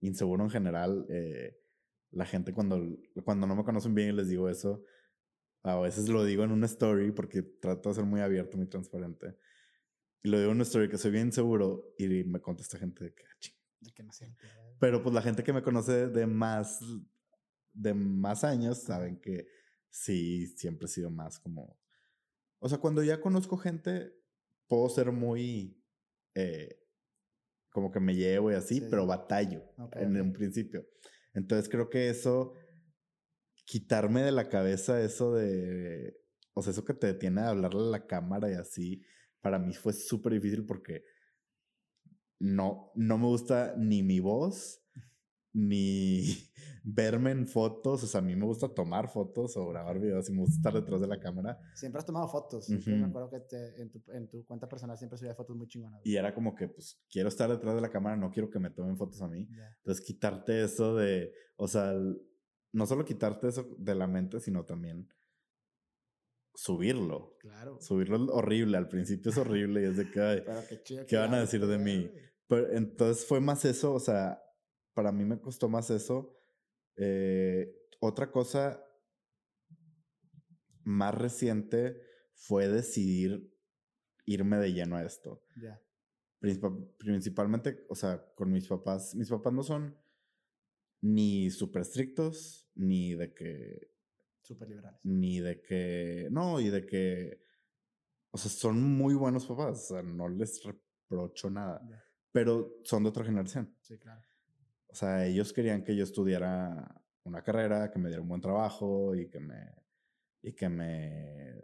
inseguro en general. eh, la gente cuando, cuando no me conocen bien y les digo eso, a veces lo digo en una story porque trato de ser muy abierto, muy transparente. Y lo digo en una story que soy bien inseguro y me contesta gente de que, "Ah, ching". De que no siempre. Pero pues la gente que me conoce de más, de más años saben que sí, siempre he sido más como... O sea, cuando ya conozco gente, puedo ser muy... eh, como que me llevo y así, Sí. pero batallo en un principio. Entonces creo que eso, quitarme de la cabeza eso de... O sea, eso que te detiene de hablarle a la cámara y así, para mí fue súper difícil porque no, no me gusta ni mi voz, ni verme en fotos. O sea, a mí me gusta tomar fotos o grabar videos y me gusta estar detrás de la cámara. Siempre has tomado fotos. Siempre Me Ujú. acuerdo que te- en, tu, en tu cuenta personal siempre subía fotos muy chingonas. Y era como que, pues, quiero estar detrás de la cámara, no quiero que me tomen fotos a mí. Ya. Entonces, quitarte eso de, o sea, no solo quitarte eso de la mente, sino también subirlo. Claro. Subirlo es horrible, al principio es horrible y es de que, ay, Pero qué chido. ¿Qué van a decir de mí? Pero entonces fue más eso, o sea, para mí me costó más eso. Eh, otra cosa más reciente fue decidir irme de lleno a esto. Ya. Principal- principalmente, o sea, con mis papás. Mis papás no son ni súper estrictos, ni de que Súper liberales. ni de que, no, y de que, o sea, son muy buenos papás, o sea, no les reprocho nada, pero son de otra generación. Sí, claro. O sea, ellos querían que yo estudiara una carrera, que me diera un buen trabajo y que me, y que me,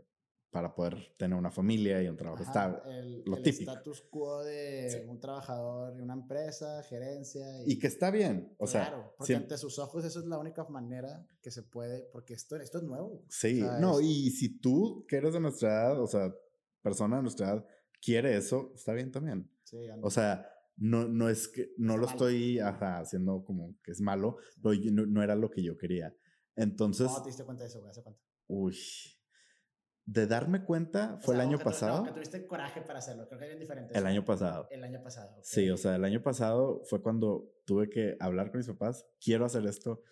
para poder tener una familia y un trabajo Ajá, estable. el, lo el típico. status quo de Sí. un trabajador de una empresa, gerencia. Y que está bien, o sea, claro, porque siem- ante sus ojos eso es la única manera que se puede, porque esto, esto es nuevo. sí, sea, no, y si tú que eres de nuestra edad, o sea, persona de nuestra edad, quiere eso, está bien también. Sí, O sea, no, no es que no Está lo mal. estoy ajá, haciendo como que es malo, pero yo- no, no era lo que yo quería. Entonces, ¿Cómo te diste cuenta de eso, güey? ¿Hace cuánto? uy, de darme cuenta O fue sea, el año que tu- pasado. No, que tuviste coraje para hacerlo. Creo que es bien diferente. El eso. año pasado. El año pasado. ok. Sí, o sea, el año pasado fue cuando tuve que hablar con mis papás. Quiero hacer esto.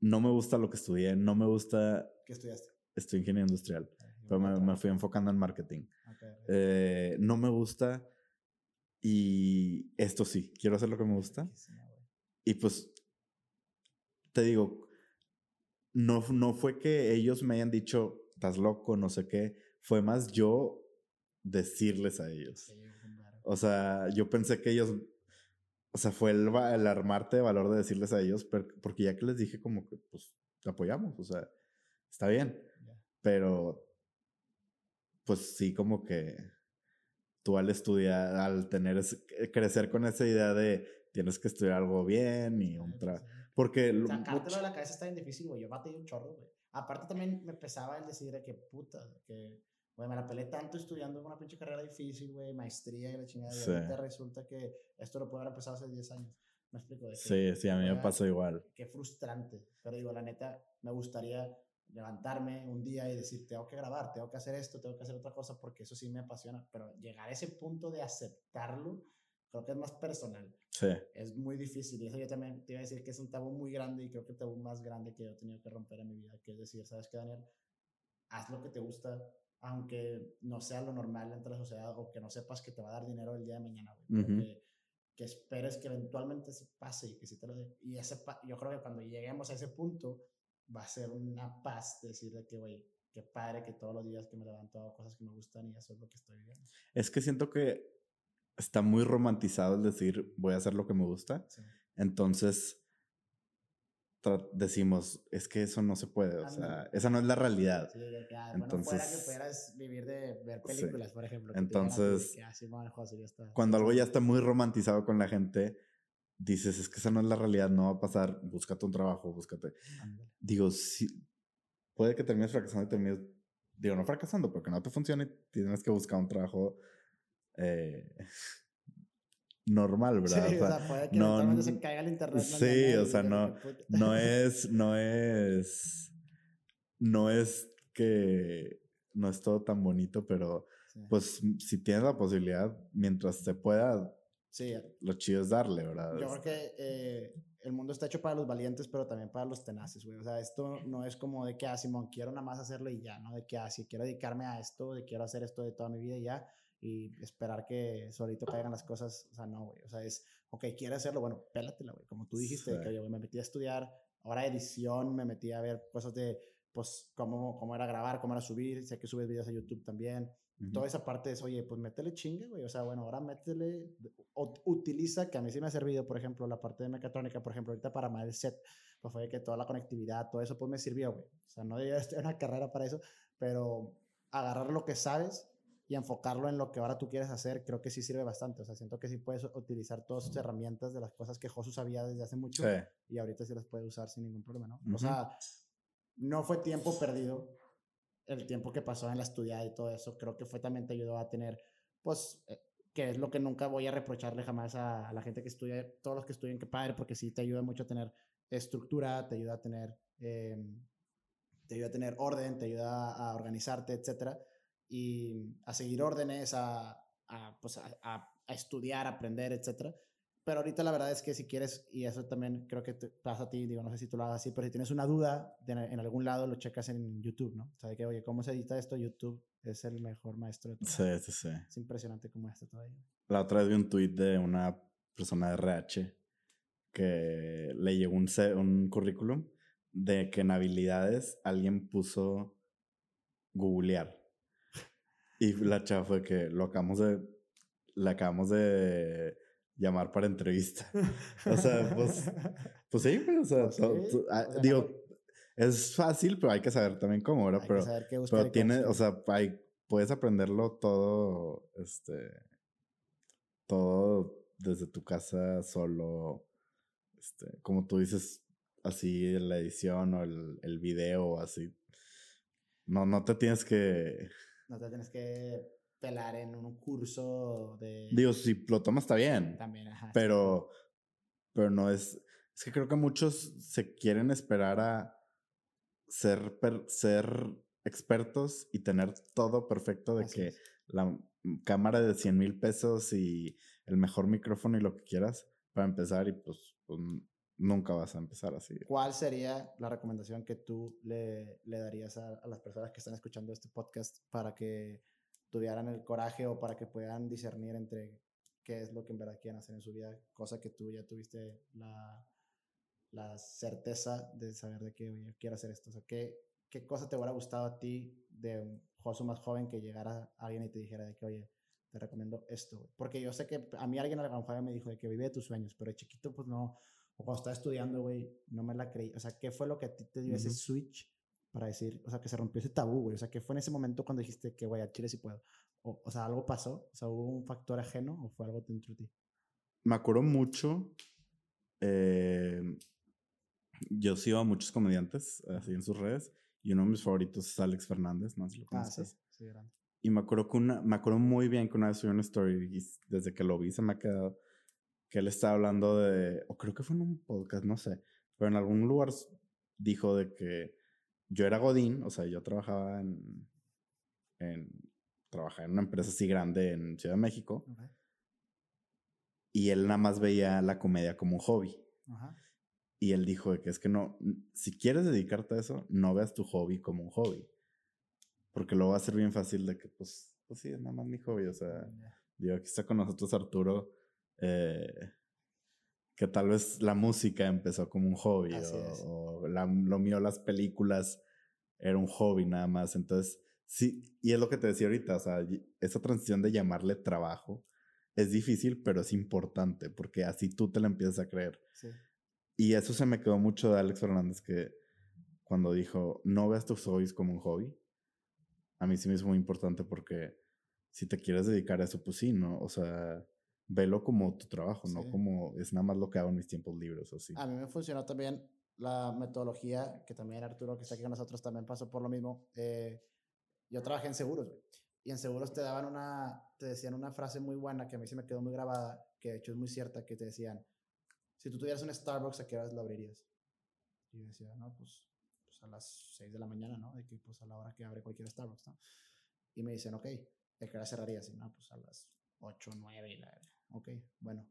No me gusta lo que estudié. No me gusta. ¿Qué estudiaste? Estoy ingeniería industrial. Ok, Pero me, me fui enfocando en marketing. Ok, ok. Eh, no me gusta. Y esto sí, quiero hacer lo que me gusta. Y pues, te digo, no, no fue que ellos me hayan dicho, estás loco, no sé qué. Fue más yo decirles a ellos. O sea, yo pensé que ellos, o sea, fue el, armarte de valor de decirles a ellos, pero- porque ya que les dije como que, pues, te apoyamos, o sea, está bien. Pero, pues sí, como que tú al estudiar, al tener, ese- crecer con esa idea de tienes que estudiar algo bien y un trabajo. Porque lo- Sacártelo de la cabeza está bien difícil, güey. Yo batallé un chorro, güey. Aparte también me pesaba el decir de que puta, que, güey, me la pelé tanto estudiando una pinche carrera difícil, güey, maestría y la chingada. Sí. Y ahorita resulta que esto lo puedo haber empezado hace 10 años. Me explico. De que, sí, sí, a mí me pasó igual. Qué frustrante. Pero digo, la neta, me gustaría levantarme un día y decir, tengo que grabar, tengo que hacer esto, tengo que hacer otra cosa, porque eso sí me apasiona. Pero llegar a ese punto de aceptarlo, creo que es más personal Sí, es muy difícil. Y eso yo también te iba a decir que es un tabú muy grande y creo que el tabú más grande que yo he tenido que romper en mi vida, que es decir, ¿sabes qué, Daniel? Haz lo que te gusta, aunque no sea lo normal entre la sociedad o que no sepas que te va a dar dinero el día de mañana, güey. Pero Ujú. que, que esperes que eventualmente se pase y que sí te lo dé. Y ese pa- yo creo que cuando lleguemos a ese punto, va a ser una paz decir de que, güey, qué padre que todos los días que me levanto hago cosas que me gustan y eso es lo que estoy viviendo. es que siento que está muy romantizado el decir voy a hacer lo que me gusta. Sí. Entonces, decimos, es que eso no se puede, o sea, esa no es la realidad. Sí, de que, ah, bueno, fuera que Entonces- pudieras vivir de ver Sí. películas, por ejemplo. digan Entonces, ah, sí, bueno, José, ya está. Cuando algo ya está muy romantizado con la gente, dices, es que esa no es la realidad, no va a pasar, búscate un trabajo, búscate. Ándale. Digo, sí, puede que termines fracasando y termines, digo, no fracasando, porque no te funcione, tienes que buscar un trabajo eh, normal, ¿verdad? Sí, O sea, puede que no- se caiga el internet. sí, o sea, no- no es, no es, no es que no es todo tan bonito, pero pues si tienes la posibilidad, mientras se pueda, sí. lo chido es darle, ¿verdad? Yo creo que eh, el mundo está hecho para los valientes, pero también para los tenaces, güey. O sea, esto no es como de que, ah, Simón, quiero nada más hacerlo y ya, ¿no? De que, ah, si quiero dedicarme a esto, de quiero hacer esto de toda mi vida y ya, y esperar que solito caigan las cosas. O sea, no, güey. O sea, es, ok, quiero hacerlo, bueno, pélatela, güey. Como tú dijiste, que yo me metí a estudiar, ahora edición, me metí a ver cosas de, pues, cómo, cómo era grabar, cómo era subir. Sé que subes videos a YouTube también. Toda esa parte es, oye, pues métele chingue, güey. O sea, bueno, ahora métele, utiliza, que a mí sí me ha servido, por ejemplo, la parte de mecatrónica, por ejemplo, ahorita para armar el set, pues fue que toda la conectividad, todo eso, pues me sirvió, güey. O sea, no debía estar una carrera para eso, pero agarrar lo que sabes y enfocarlo en lo que ahora tú quieres hacer, creo que sí sirve bastante. O sea, siento que sí puedes utilizar todas sus herramientas de las cosas que Josu sabía desde hace mucho y ahorita sí las puede usar sin ningún problema, ¿no? O sea, no fue tiempo perdido el tiempo que pasó en la estudiada y todo eso, creo que fue también te ayudó a tener, pues, eh, que es lo que nunca voy a reprocharle jamás a, la gente que estudia, todos los que estudian, que padre, porque sí te ayuda mucho a tener estructura, te ayuda a tener, em, te ayuda a tener orden, te ayuda a organizarte, etcétera, y a seguir órdenes, a, a pues, a, a estudiar, aprender, etcétera. Pero ahorita la verdad es que si quieres, y eso también creo que te pasa a ti, digo, no sé si tú lo hagas así, pero si tienes una duda en algún lado, lo checas en YouTube, ¿no? O sea, que, oye, ¿cómo se edita esto? YouTube es el mejor maestro de todo. Sí, sí, sí. Es impresionante cómo está todavía. La otra vez vi un tweet de una persona de RH que le llegó un, un currículum de que en habilidades alguien puso googlear. Y la chava fue que lo acabamos de. Le acabamos de llamar para entrevista. o sea, pues, pues sí, o sea, pues digo, es fácil, pero hay que saber también cómo, ¿verdad? Pero, pero tiene, o sea, hay, puedes aprenderlo todo, este, todo desde tu casa solo, este, como tú dices, así la edición o el, el video, así. No, no te tienes que... No te tienes que pelar en un curso de... Digo, si lo tomas está bien. También, ajá. Pero, pero no es... Es que creo que muchos se quieren esperar a ser, ser expertos y tener todo perfecto de que la cámara de 100 mil pesos y el mejor micrófono y lo que quieras para empezar y pues, pues nunca vas a empezar así. ¿Cuál sería la recomendación que tú le, le darías a, a, las personas que están escuchando este podcast para que tuvieran el coraje o para que puedan discernir entre qué es lo que en verdad quieren hacer en su vida, cosa que tú ya tuviste la, la certeza de saber de que, oye, quiero hacer esto. O sea, ¿qué, ¿qué cosa te hubiera gustado a ti de un Josu más joven que llegara alguien y te dijera de que, oye, te recomiendo esto? Porque yo sé que a mí alguien a la me dijo de que vive tus sueños, pero de chiquito, pues no, o cuando estaba estudiando, güey, no me la creí. O sea, ¿qué fue lo que a ti te dio ese switch para decir, o sea, que se rompió ese tabú, güey. O sea, que fue en ese momento cuando dijiste que, güey, a Chile sí puedo. O, o, sea, algo pasó, o sea, hubo un factor ajeno o fue algo dentro de ti. Me acuerdo mucho. Eh, yo sigo a muchos comediantes así en sus redes y uno de mis favoritos es Alex Fernández, no si lo conoces. Ah, sí, sí, grande. Y me acuerdo, que una, me acuerdo muy bien que una vez subió una story y desde que lo vi se me ha quedado que él estaba hablando de, o creo que fue en un podcast, no sé, pero en algún lugar dijo de que yo era Godín, o sea, yo trabajaba en, en, trabajaba en una empresa así grande en Ciudad de México. Y él nada más veía la comedia como un hobby. Y él dijo que es que no, si quieres dedicarte a eso, no veas tu hobby como un hobby. Porque lo va a ser bien fácil de que, pues, pues sí, es nada más mi hobby. O sea, digo, aquí está con nosotros Arturo. Eh, que tal vez la música empezó como un hobby o, lo mío las películas era un hobby nada más. Entonces, sí, y es lo que te decía ahorita, o sea, esa transición de llamarle trabajo es difícil, pero es importante porque así tú te la empiezas a creer. Y eso se me quedó mucho de Alex Fernández que cuando dijo, no veas tus hobbies como un hobby, a mí sí me es muy importante porque si te quieres dedicar a eso, pues sí, ¿no? O sea, velo como tu trabajo, no como es nada más lo que hago en mis tiempos libres o sí. A mí me funcionó también la metodología, que también Arturo, que está aquí con nosotros, también pasó por lo mismo. Eh, yo trabajé en seguros, güey. Y en seguros te daban una, te decían una frase muy buena que a mí se me quedó muy grabada, que de hecho es muy cierta, que te decían, si tú tuvieras un Starbucks, ¿a qué horas lo abrirías? Y yo decía, no, pues, pues a las 6 de la mañana, ¿no? De que, pues, a la hora que abre cualquier Starbucks, ¿no? Y me dicen, ok, ¿de qué hora cerraría? Así, no, pues a las 8, 9 y la... Ok, bueno,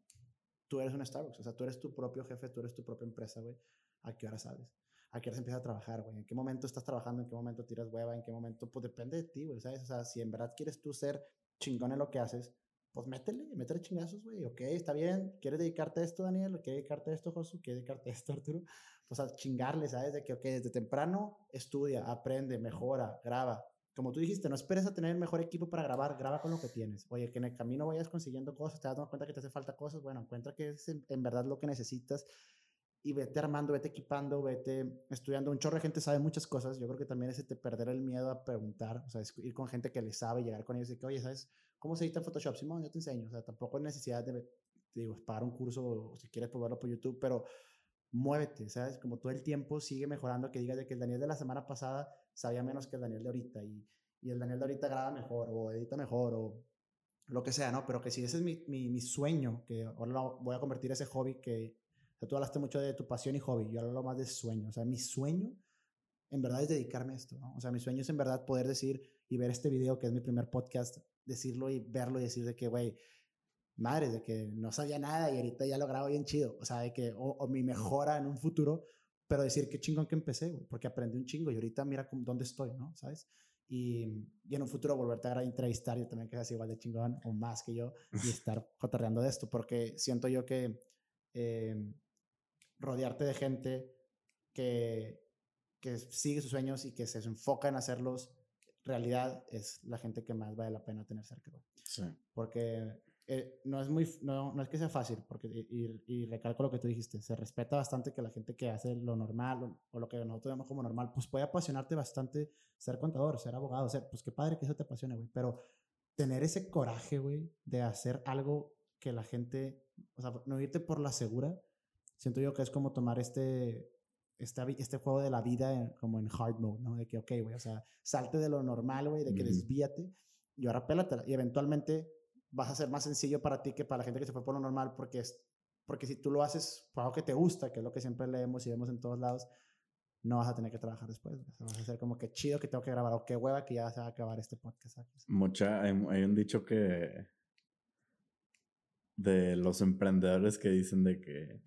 tú eres un Starbucks, o sea, tú eres tu propio jefe, tú eres tu propia empresa, güey. ¿A qué hora sabes? ¿A qué hora se empieza a trabajar, güey? ¿En qué momento estás trabajando? ¿En qué momento tiras hueva? ¿En qué momento? Pues depende de ti, güey, ¿sabes? O sea, si en verdad quieres tú ser chingón en lo que haces, pues métele, métele chingazos, güey. Ok, está bien. ¿Quieres dedicarte a esto, Daniel? ¿Quieres dedicarte a esto, Josu? ¿Quieres dedicarte a esto, Arturo? Pues a chingarle, ¿sabes? De que, ok, desde temprano estudia, aprende, mejora, graba. Como tú dijiste, no esperes a tener el mejor equipo para grabar, graba con lo que tienes. Oye, que en el camino vayas consiguiendo cosas, te das cuenta que te hace falta cosas, bueno, encuentra que es en, verdad lo que necesitas y vete armando, vete equipando, vete estudiando. Un chorro de gente sabe muchas cosas. Yo creo que también es te perder el miedo a preguntar, o sea, ir con gente que le sabe, llegar con ellos y que, oye, ¿sabes? ¿Cómo se edita Photoshop? Simón, yo te enseño. O sea, tampoco hay necesidad de, digo, pagar un curso o si quieres probarlo por YouTube, pero muévete, ¿sabes? Como todo el tiempo sigue mejorando, que digas de que el Daniel de la semana pasada sabía menos que el Daniel de ahorita y, y el Daniel de ahorita graba mejor o edita mejor o lo que sea, ¿no? Pero que si ese es mi, mi, mi sueño, que ahora lo voy a convertir ese hobby que, o sea, tú hablaste mucho de tu pasión y hobby, yo hablo más de sueño, o sea, mi sueño en verdad es dedicarme a esto, ¿no? O sea, mi sueño es en verdad poder decir y ver este video, que es mi primer podcast, decirlo y verlo y decir de que, güey, madre, de que no sabía nada y ahorita ya lo grabo bien chido. O sea, de que, o, mi mejora en un futuro, pero decir qué chingón que empecé, güey, porque aprendí un chingo y ahorita mira dónde estoy, ¿no? ¿Sabes? Y, y, en un futuro volverte a entrevistar yo también que seas igual de chingón o más que yo y estar cotorreando de esto, porque siento yo que eh, rodearte de gente que, que sigue sus sueños y que se enfoca en hacerlos realidad es la gente que más vale la pena tener cerca. Sí. Porque eh, no, es muy, no, no, es que sea fácil, porque, y, y, recalco lo que tú dijiste, se respeta bastante que la gente que hace lo normal o, lo que nosotros vemos como normal, pues puede apasionarte bastante ser contador, ser abogado, ser, pues qué padre que eso te apasione, güey, pero tener ese coraje, güey, de hacer algo que la gente, o sea, no irte por la segura, siento yo que es como tomar este, este, este juego de la vida como en hard mode, ¿no? De que, ok, güey, o sea, salte de lo normal, güey, de que desvíate y ahora pélatela. Y eventualmente vas a ser más sencillo para ti que para la gente que se fue por lo normal, porque, es, porque si tú lo haces por algo que te gusta, que es lo que siempre leemos y vemos en todos lados, no vas a tener que trabajar después. Vas a ser como que chido que tengo que grabar o qué hueva que ya se va a acabar este podcast. Mucha, hay, hay un dicho que de los emprendedores que dicen de que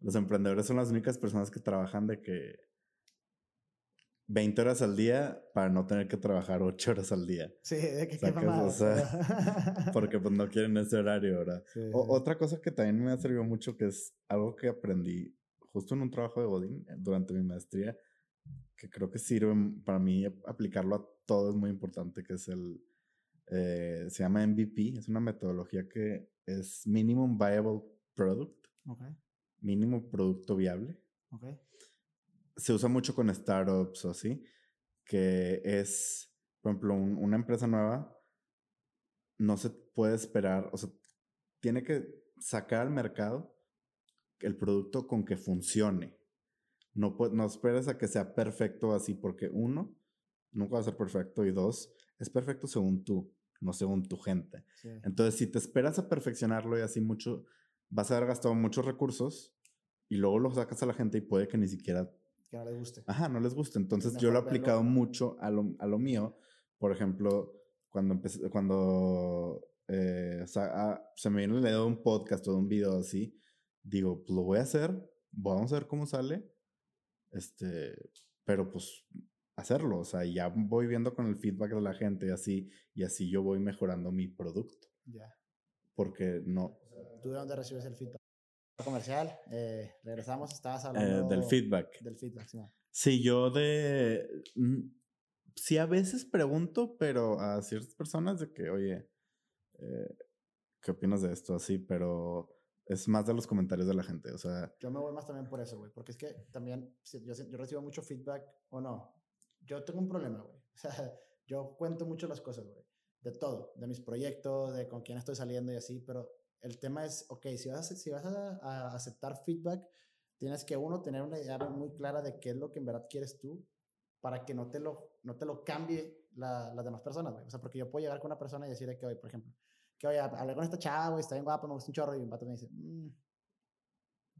los emprendedores son las únicas personas que trabajan de que 20 horas al día para no tener que trabajar 8 horas al día. Sí, de que qué o sea, porque pues no quieren ese horario, ¿verdad? otra cosa que también me ha servido mucho, que es algo que aprendí justo en un trabajo de Godín eh, durante mi maestría, que creo que sirve para mí aplicarlo a todo es muy importante, que es el, eh, se llama MVP, es una metodología que es Minimum Viable Product. Okay mínimo producto viable. Okay. Se usa mucho con startups o así, que es, por ejemplo, una empresa nueva no se puede esperar, o sea, tiene que sacar al mercado el producto con que funcione. No, no esperes a que sea perfecto así, porque uno, nunca va a ser perfecto, y dos, es perfecto según tú, no según tu gente. Entonces, si te esperas a perfeccionarlo y así mucho, vas a haber gastado muchos recursos y luego lo sacas a la gente y puede que ni siquiera... Que no les guste. Ajá, no les guste. Entonces yo lo he aplicado mucho a lo, a lo mío. Por ejemplo, cuando empecé, cuando eh, ah, se me viene el dedo de un podcast o de un video así, digo, pues lo voy a hacer, vamos a ver cómo sale. Este, pero pues hacerlo, o sea, ya voy viendo con el feedback de la gente y así, y así yo voy mejorando mi producto. Ya. Porque no. ¿Tú de dónde recibes el feedback? Comercial. Eh, regresamos, estabas eh, hablando del feedback. Del feedback, sí. Sí, yo de... Mm, sí, a veces pregunto, pero a ciertas personas de que, oye, eh, ¿qué opinas de esto? Así, pero es más de los comentarios de la gente, o sea... Yo me voy más también por eso, güey, porque es que también yo, yo recibo mucho feedback o no. Yo tengo un problema, güey. O sea, yo cuento mucho las cosas, güey. De todo, de mis proyectos, de con quién estoy saliendo y así, pero el tema es, ok, si vas, a, si vas a, aceptar feedback, tienes que uno tener una idea muy clara de qué es lo que en verdad quieres tú para que no te lo, no te lo cambie la, las demás personas, güey. O sea, porque yo puedo llegar con una persona y decirle que, hoy, por ejemplo, que, oye, hablé con esta chava, güey, está bien guapa, me gusta un chorro, y un vato me dice, mmm,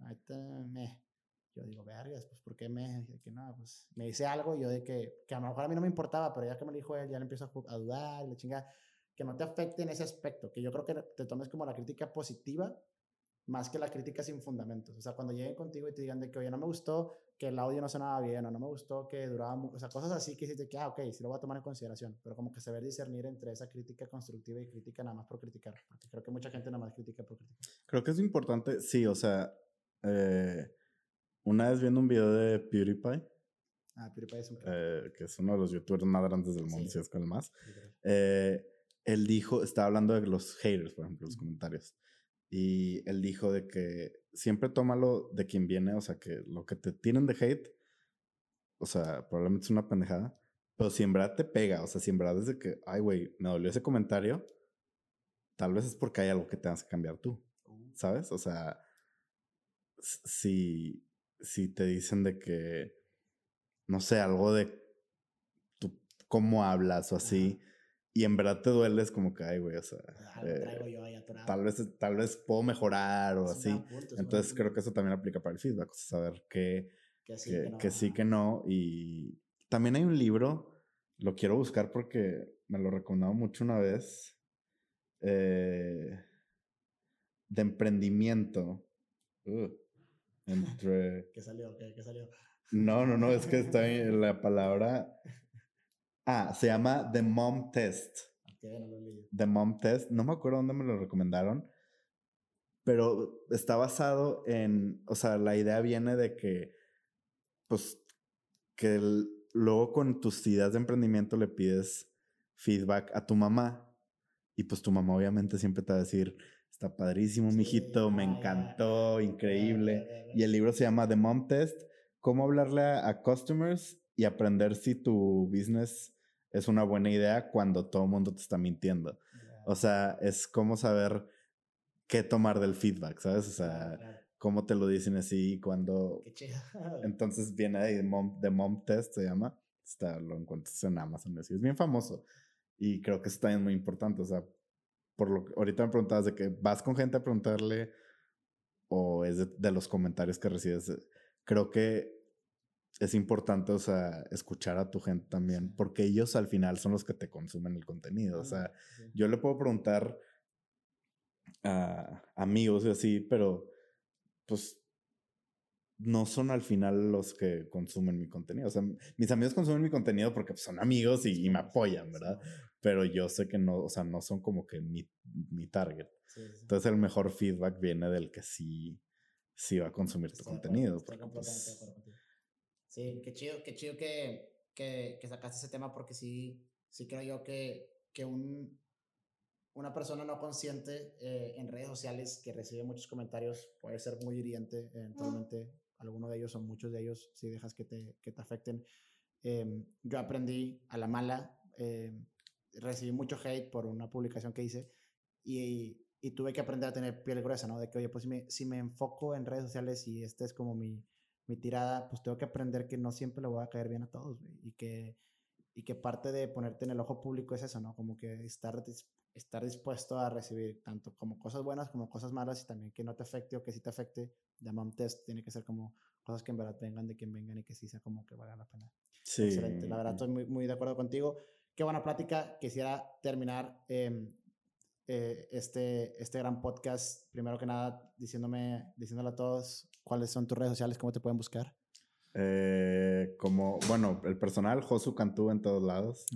ahorita me... yo digo, vergas, pues, ¿por qué me, que no, pues, me dice algo y yo de que, que a lo mejor a mí no me importaba, pero ya que me lo dijo él, ya le empiezo a, a dudar, y le chinga, que no te afecte en ese aspecto, que yo creo que te tomes como la crítica positiva más que la crítica sin fundamentos. O sea, cuando lleguen contigo y te digan de que, oye, no me gustó que el audio no sonaba bien o no me gustó que duraba mucho, o sea, cosas así que dices que, ah, ok, sí lo voy a tomar en consideración, pero como que saber discernir entre esa crítica constructiva y crítica nada más por criticar, porque creo que mucha gente nada más critica por criticar. Creo que es importante, sí, o sea, eh, una vez viendo un video de PewDiePie, ah, PewDiePie es un eh, que es uno de los youtubers más grandes del mundo, si es con el más, eh, él dijo, estaba hablando de los haters, por ejemplo, los comentarios. Y él dijo de que siempre tómalo de quien viene, o sea, que lo que te tienen de hate, o sea, probablemente es una pendejada, pero si en verdad te pega, o sea, si en verdad es de que, ay, güey, me dolió ese comentario, tal vez es porque hay algo que tengas que cambiar tú, uh. ¿sabes? O sea, si, si te dicen de que, no sé, algo de tu, cómo hablas o así, y en verdad te duele, es como que, ay, güey, o sea, eh, tal, vez, tal vez puedo mejorar o así. Entonces creo que eso también aplica para el feedback, o sea, saber que, que, sí, que, no, Y también hay un libro, lo quiero buscar porque me lo recomendaba mucho una vez, eh, de emprendimiento. entre... ¿Qué salió? ¿Qué, salió? No, no, no, es que está en la palabra Ah, se llama The Mom Test. The Mom Test. No me acuerdo dónde me lo recomendaron. Pero está basado en. O sea, la idea viene de que. Pues. Que luego con tus ideas de emprendimiento le pides feedback a tu mamá. Y pues tu mamá, obviamente, siempre te va a decir. Está padrísimo, mijito, me encantó, increíble. Y el libro se llama The Mom Test, cómo hablarle a, a customers y aprender si tu business es una buena idea cuando todo el mundo te está mintiendo. O sea, es como saber qué tomar del feedback, ¿sabes? O sea, cómo te lo dicen así cuando... Qué chido. Entonces viene ahí, Mom, The Mom Test se llama. Está, lo encuentras en Amazon. Así. Es bien famoso. Y creo que eso también es muy importante. O sea, por lo que ahorita me preguntabas de que vas con gente a preguntarle o es de los comentarios que recibes. Creo que es importante, o sea, escuchar a tu gente también, porque ellos al final son los que te consumen el contenido. O sea, yo le puedo preguntar a amigos y así, pero pues no son al final los que consumen mi contenido. O sea, mis amigos consumen mi contenido porque pues, son amigos y, me apoyan, ¿verdad? Pero yo sé que no, o sea, no son como que mi, mi target. Entonces el mejor feedback viene del que sí, sí va a consumir tu contenido. Sí, qué chido, qué chido que, que, que, sacaste ese tema porque sí, sí creo yo que, que un, una persona no consciente eh, en redes sociales que recibe muchos comentarios puede ser muy hiriente eventualmente. Alguno de ellos o muchos de ellos si dejas que te, que te afecten. Em, yo aprendí a la mala, em, recibí mucho hate por una publicación que hice y, y, tuve que aprender a tener piel gruesa, ¿no? De que, oye, pues si me, si me enfoco en redes sociales y este es como mi, mi tirada, pues tengo que aprender que no siempre le voy a caer bien a todos, y que, y que parte de ponerte en el ojo público es eso, ¿no? Como que estar, estar dispuesto a recibir tanto como cosas buenas como cosas malas y también que no te afecte o que sí te afecte. Ya un test tiene que ser como cosas que en verdad vengan de quien vengan y que sí sea como que valga la pena. Sí. Excelente, la verdad estoy muy, muy de acuerdo contigo. Qué buena plática. Quisiera terminar eh, eh, este, este gran podcast. Primero que nada, diciéndome, diciéndole a todos cuáles son tus redes sociales, cómo te pueden buscar. Eh, como, bueno, el personal, Josu Cantú en todos lados.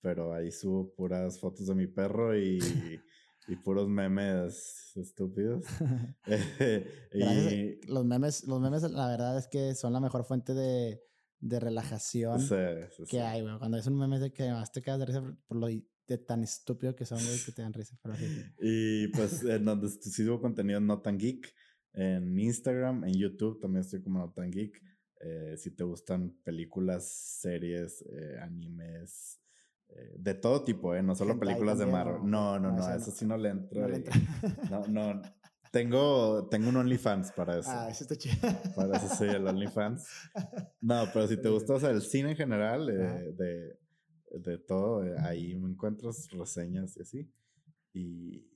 Pero ahí subo puras fotos de mi perro y, y puros memes estúpidos. y... Los memes, los memes, la verdad es que son la mejor fuente de, de relajación que hay, Cuando es un meme de que más te quedas de risa por lo de tan estúpido que son, güey, que te dan risa. y pues en donde subo contenido no tan geek, en Instagram, en YouTube también estoy como no tan geek. Eh, si te gustan películas, series, eh, animes, eh, de todo tipo, ¿eh? No solo películas de Marvel. No, no, no, eso sí no le entro. No, no, Tengo, tengo un OnlyFans para eso. Ah, eso está chido. Para eso soy el OnlyFans. No, pero si te gusta o sea, el cine en general, de de todo. Eh, ahí me encuentras reseñas y así. Y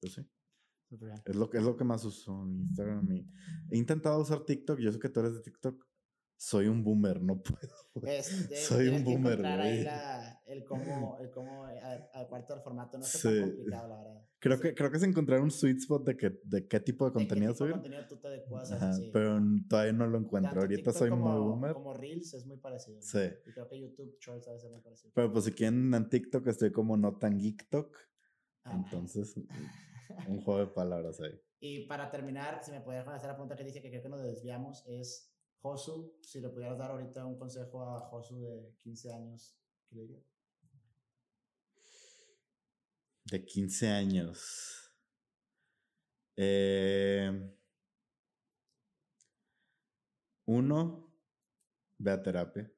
pues sí. Es lo, que, es lo que más uso en Instagram. Y he intentado usar TikTok. Yo sé que tú eres de TikTok. Soy un boomer, no puedo. Soy un boomer, güey. El cómo, el cómo adecuarte al formato no es tan complicado, la verdad. Creo que, creo que es encontrar un sweet spot de, que, de qué tipo de, contenido subir. contenido tú te adecuas Pero todavía no lo encuentro. Ahorita soy como, muy boomer. Como Reels es muy parecido. Sí. Y creo que YouTube Shorts a veces es muy parecido. Pero pues si quieren en TikTok estoy como no tan geektok. Ah. Entonces, un juego de palabras ahí. Y para terminar, si me pudieras hacer la pregunta que dice que creo que nos desviamos, es Josu, si le pudieras dar ahorita un consejo a Josu de 15 años, ¿qué le dirías? De 15 años. Eh, uno, ve a terapia.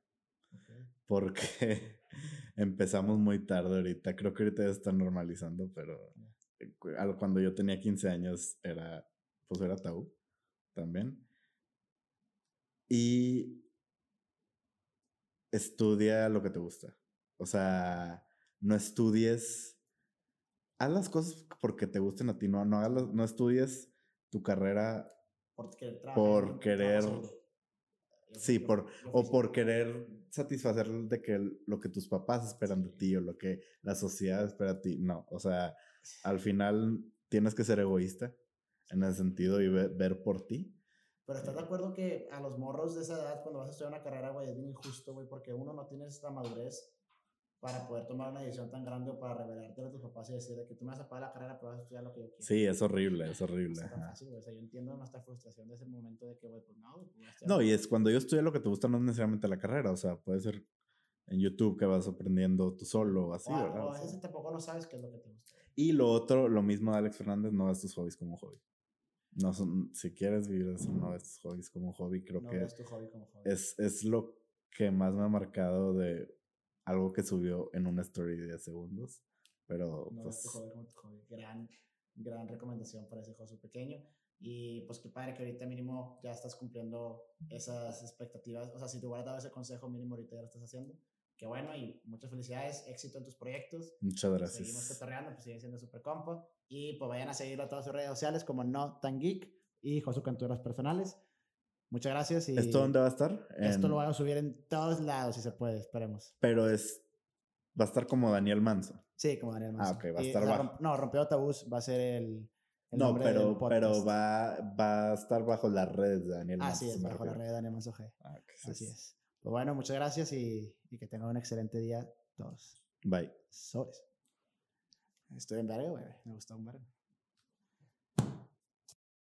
Porque empezamos muy tarde ahorita. Creo que ahorita ya está normalizando, pero cuando yo tenía 15 años era, pues era tabú también. Y estudia lo que te gusta. O sea, no estudies, haz las cosas porque te gusten a ti, no, no, no estudies tu carrera por, querer... Sí, por, o por querer satisfacer de que lo que tus papás esperan de ti o lo que la sociedad espera de ti. No, o sea, al final tienes que ser egoísta en ese sentido y ver, por ti. Pero ¿estás de acuerdo que a los morros de esa edad, cuando vas a estudiar una carrera, güey, es bien injusto, güey, porque uno no tiene esta madurez para poder tomar una decisión tan grande o para revelarte a tus papás y decir que tú me vas a pagar la carrera, pero vas a estudiar lo que yo quiero. Sí, es horrible, es horrible. Es tan fácil, güey. O sea, yo entiendo nuestra frustración de ese momento de que, güey, pues no, pues, No, y es cuando yo estudié lo que te gusta, no es necesariamente la carrera, o sea, puede ser en YouTube que vas aprendiendo tú solo, así, ¿verdad? O a veces tampoco no sabes qué es lo que te gusta. Y lo otro, lo mismo de Alex Fernández, no ves tus hobbies como hobby. No son, si quieres vivir eso, no tus hobbies como hobby, creo que Es, es lo que más me ha marcado de algo que subió en una story de 10 segundos. Pero no pues... tu hobby como tu hobby. Gran, gran recomendación para ese juego pequeño. Y pues qué padre que ahorita mínimo ya estás cumpliendo esas expectativas. O sea, si te hubiera dado ese consejo mínimo ahorita ya lo estás haciendo. Qué bueno y muchas felicidades, éxito en tus proyectos. Muchas gracias. Seguimos cotorreando, pues sigue siendo súper compa. Y pues vayan a seguirlo a todas sus redes sociales como No Tan Geek y Josu Canturas personales. Muchas gracias. Y ¿Esto dónde va a estar? Esto lo voy a subir en todos lados si se puede, esperemos. Pero es. Va a estar como Daniel Manso. Sí, como Daniel Manso. Ah, ok, va a estar bajo. no, Rompió Tabús va a ser el. no, pero, pero va, va a estar bajo las redes de Daniel Manso. Así es, bajo la red de Daniel Manso G. Ah, Así es. Pues bueno, muchas gracias y, y que tengan un excelente día todos. Bye. Sobres. Estoy en verga, güey. Me gustó un verga.